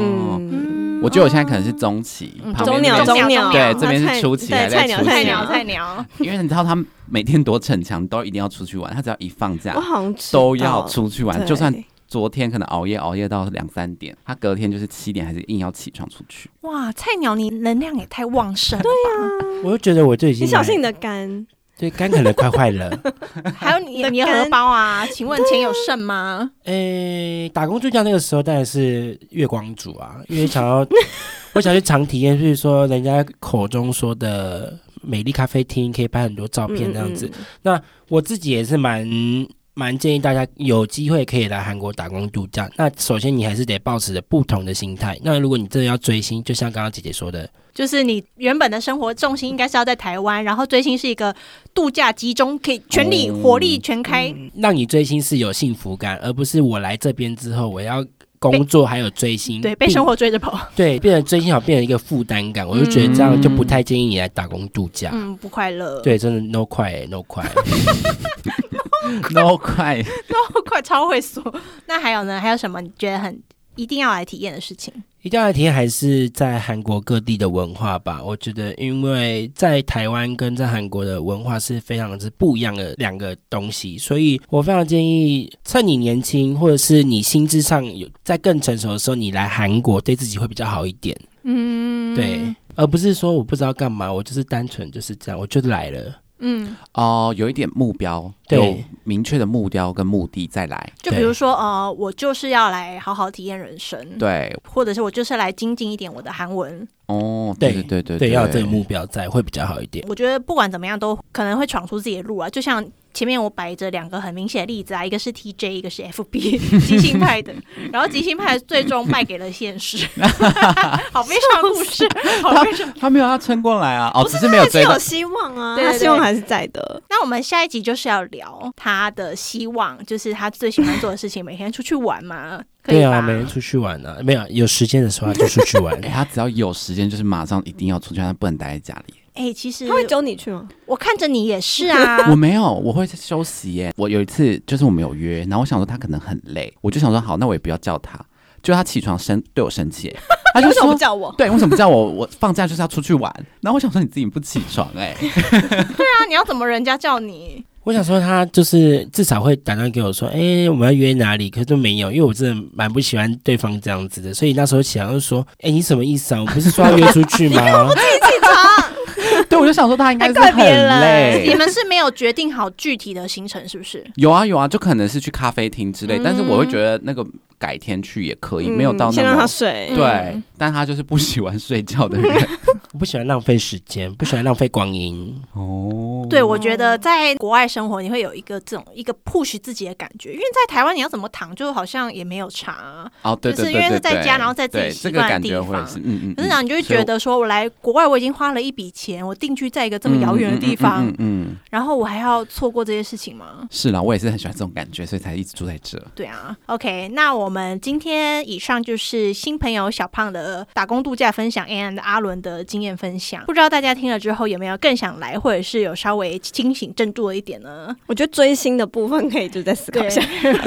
我觉得我现在可能是中期，嗯中鸟中鸟，对，这边是初期，还对菜鸟菜鸟菜菜鸟，因为你知道他们每天多逞强，都一定要出去玩。他只要一放假我，好像都要出去玩。就算昨天可能熬夜熬夜到两三点，他隔天就是七点还是硬要起床出去。哇，菜鸟你能量也太旺盛了吧！我就觉得我就已经你小心你的肝，对肝可能快坏了。<laughs> 还有你的你的荷包啊，请问钱有剩吗？<laughs> 诶、打工度假那个时候当然是月光族啊，因为想要 <laughs> 我想去常体验，就是说人家口中说的美丽咖啡厅，可以拍很多照片这样子。嗯，我自己也是蛮蛮建议大家有机会可以来韩国打工度假。那首先你还是得保持着不同的心态。那如果你真的要追星，就像刚刚姐姐说的，就是你原本的生活重心应该是要在台湾，然后追星是一个度假集中，可以全力、哦火力全开。让你追星是有幸福感，而不是我来这边之后我要。工作还有追星，对，被生活追着跑。<laughs> 对变成追星好变成一个负担感，我就觉得这样就不太建议你来打工度假。嗯，不快乐。，对，真的 no 快、欸、no 快。<laughs> no 快，<laughs> no，快超会说。那还有呢？还有什么你觉得很一定要来体验的事情？一定要来体验还是在韩国各地的文化吧。我觉得，因为在台湾跟在韩国的文化是非常之不一样的两个东西，所以我非常建议趁你年轻或者是你心智上有在更成熟的时候，你来韩国对自己会比较好一点。嗯，对，而不是说我不知道干嘛，我就是单纯就是这样，我就来了。嗯，哦，有一点目标，对有明确的目标跟目的再来。就比如说，呃，我就是要来好好体验人生，，对，或者是我就是来精进一点我的韩文。哦，对对对对对，要有这个目标在，会比较好一点。我觉得不管怎么样，都可能会闯出自己的路啊。就像前面我摆着两个很明显的例子啊，一个是 TJ，一个是 FB <laughs> 即兴派的，然后即兴派最终败给了现实，<laughs> 好悲伤的故事，好悲伤。他没有他撑过来啊，哦，只是没有追到还是有。希望啊，他希望还是在的。那我们下一集就是要聊他的希望，就是他最喜欢做的事情，每天出去玩嘛，可以？对啊，每天出去玩啊，没有有时间的时候就出去玩 <laughs> 哎、。他只要有时间，就是马上一定要出去，他不能待在家里。哎、其实他会揪你去吗？我看着你也是 <laughs> 啊我，没有，我会休息耶。我有一次就是我们有约，然后我想说他可能很累，我就想说好，那我也不要叫他。就他起床生对我生气，他就为什么叫我？对，为什么不叫我？我放假就是要出去玩。然后我想说你自己不起床哎，<laughs> 对啊，你要怎么人家叫你？我想说，他就是至少会打电话给我说，哎、我们要约哪里？可是都没有，因为我真的蛮不喜欢对方这样子的，所以那时候起来就说，哎、你什么意思啊？我不是说要约出去吗？<laughs> 对，我就想说他应该是很累。你们是没有决定好具体的行程，是不是？有啊有啊，就可能是去咖啡厅之类，嗯但是我会觉得那个改天去也可以，没有到那么嗯先让他睡。对嗯。但他就是不喜欢睡觉的人。<laughs> 我不喜欢浪费时间，不喜欢浪费光阴。哦，对，我觉得在国外生活，你会有一个这种一个 push 自己的感觉，因为在台湾你要怎么躺，就好像也没有差。哦，对就是对对是因为是在家然后在自己习惯的这个感觉地方会是，嗯嗯。可是呢，你就会觉得说，我来国外，我已经花了一笔钱，我定居在一个这么遥远的地方，嗯嗯嗯，然后我还要错过这些事情吗？是啦，我也是很喜欢这种感觉，所以才一直住在这。对啊，OK，那我们今天以上就是新朋友小胖的打工度假分享，and 阿伦的经验分享。不知道大家听了之后有没有更想来，或者是有稍微清醒振作一点呢？我觉得追星的部分可以就再思考一下，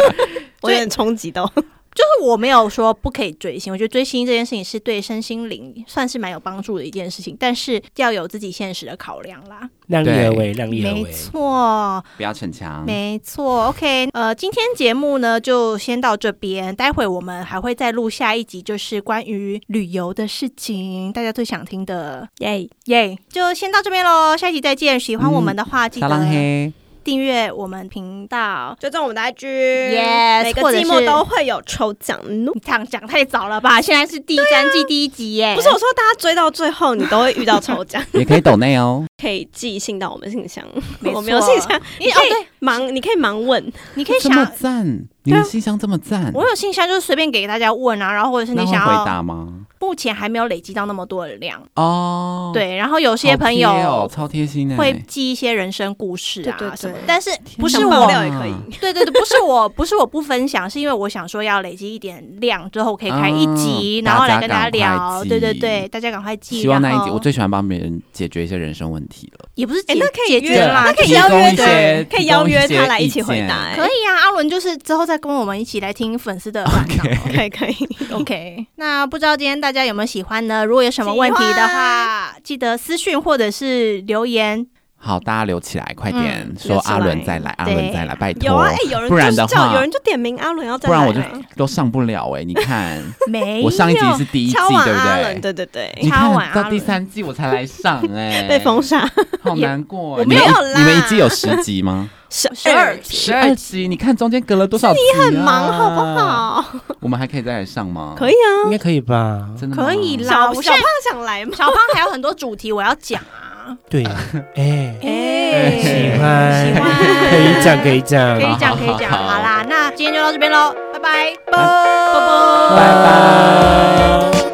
<laughs> 我有点冲击到。<laughs> 就是我没有说不可以追星，我觉得追星这件事情是对身心灵算是蛮有帮助的一件事情，但是要有自己现实的考量啦。量力而为，量力而为没。错，不要逞强。没错，OK，呃，今天节目呢就先到这边，待会我们还会再录下一集，就是关于旅游的事情，大家最想听的，耶，耶、就先到这边喽，下一集再见。喜欢我们的话，记得黑，订阅我们频道。就在我们的 IG，Yes，每个季末都会有抽奖哦。你讲讲太早了吧？现在是第三季第一集耶，不是我说，大家追到最后，你都会遇到抽奖，<laughs> 也可以抖内哦。可以寄信到我们信箱，我们有信箱，你哦，你可以对，忙，你可以忙问，你可以这么想，赞，你的信箱这么赞，我有信箱，就是随便给大家问啊，然后或者是你想要，回答吗？目前还没有累积到那么多的量，哦，，对，然后有些朋友超贴心的，会记一些人生故事啊什么，但是不是我也可以。<laughs> 对对对，不是我，<laughs> 不是我不分享，是因为我想说要累积一点量之后可以开一集，嗯然后来跟大家聊。对对对，大家赶快记。希望那一集，我最喜欢帮别人解决一些人生问题了。也不是那可以解决啦，约那可以邀约供一些，可以邀约他来一起回答。哎可以啊。阿伦就是之后再跟我们一起来听粉丝的烦恼。<laughs> 可以可以，OK，那不知道今天大家有没有喜欢呢？如果有什么问题的话，记得私讯或者是留言。好，大家留起来，快点嗯说阿伦再来，阿伦再来，拜有啊，托哎，，有人不然的就是叫，话有人就点名阿伦要再不然我就都上不了哎。你看，<laughs> 没我上一集是第一季，对不，对？对对对，你看到第三季我才来上 <laughs> 哎，被封杀 <laughs> 好难过。我你们一没有啦你们一季有十集吗？十十二集十二集，你看中间隔了多少集？你很忙好不？好？我们还可以再来上吗？可以啊，应该可以吧？真的可以啦小胖想来吗？小胖还有很多主题我要讲啊。对呀，<laughs> 哎，哎喜欢，喜欢可以讲，可以讲，可以讲，可以讲。好好好好啦，那今天就到这边喽，拜拜，拜啵啵拜拜。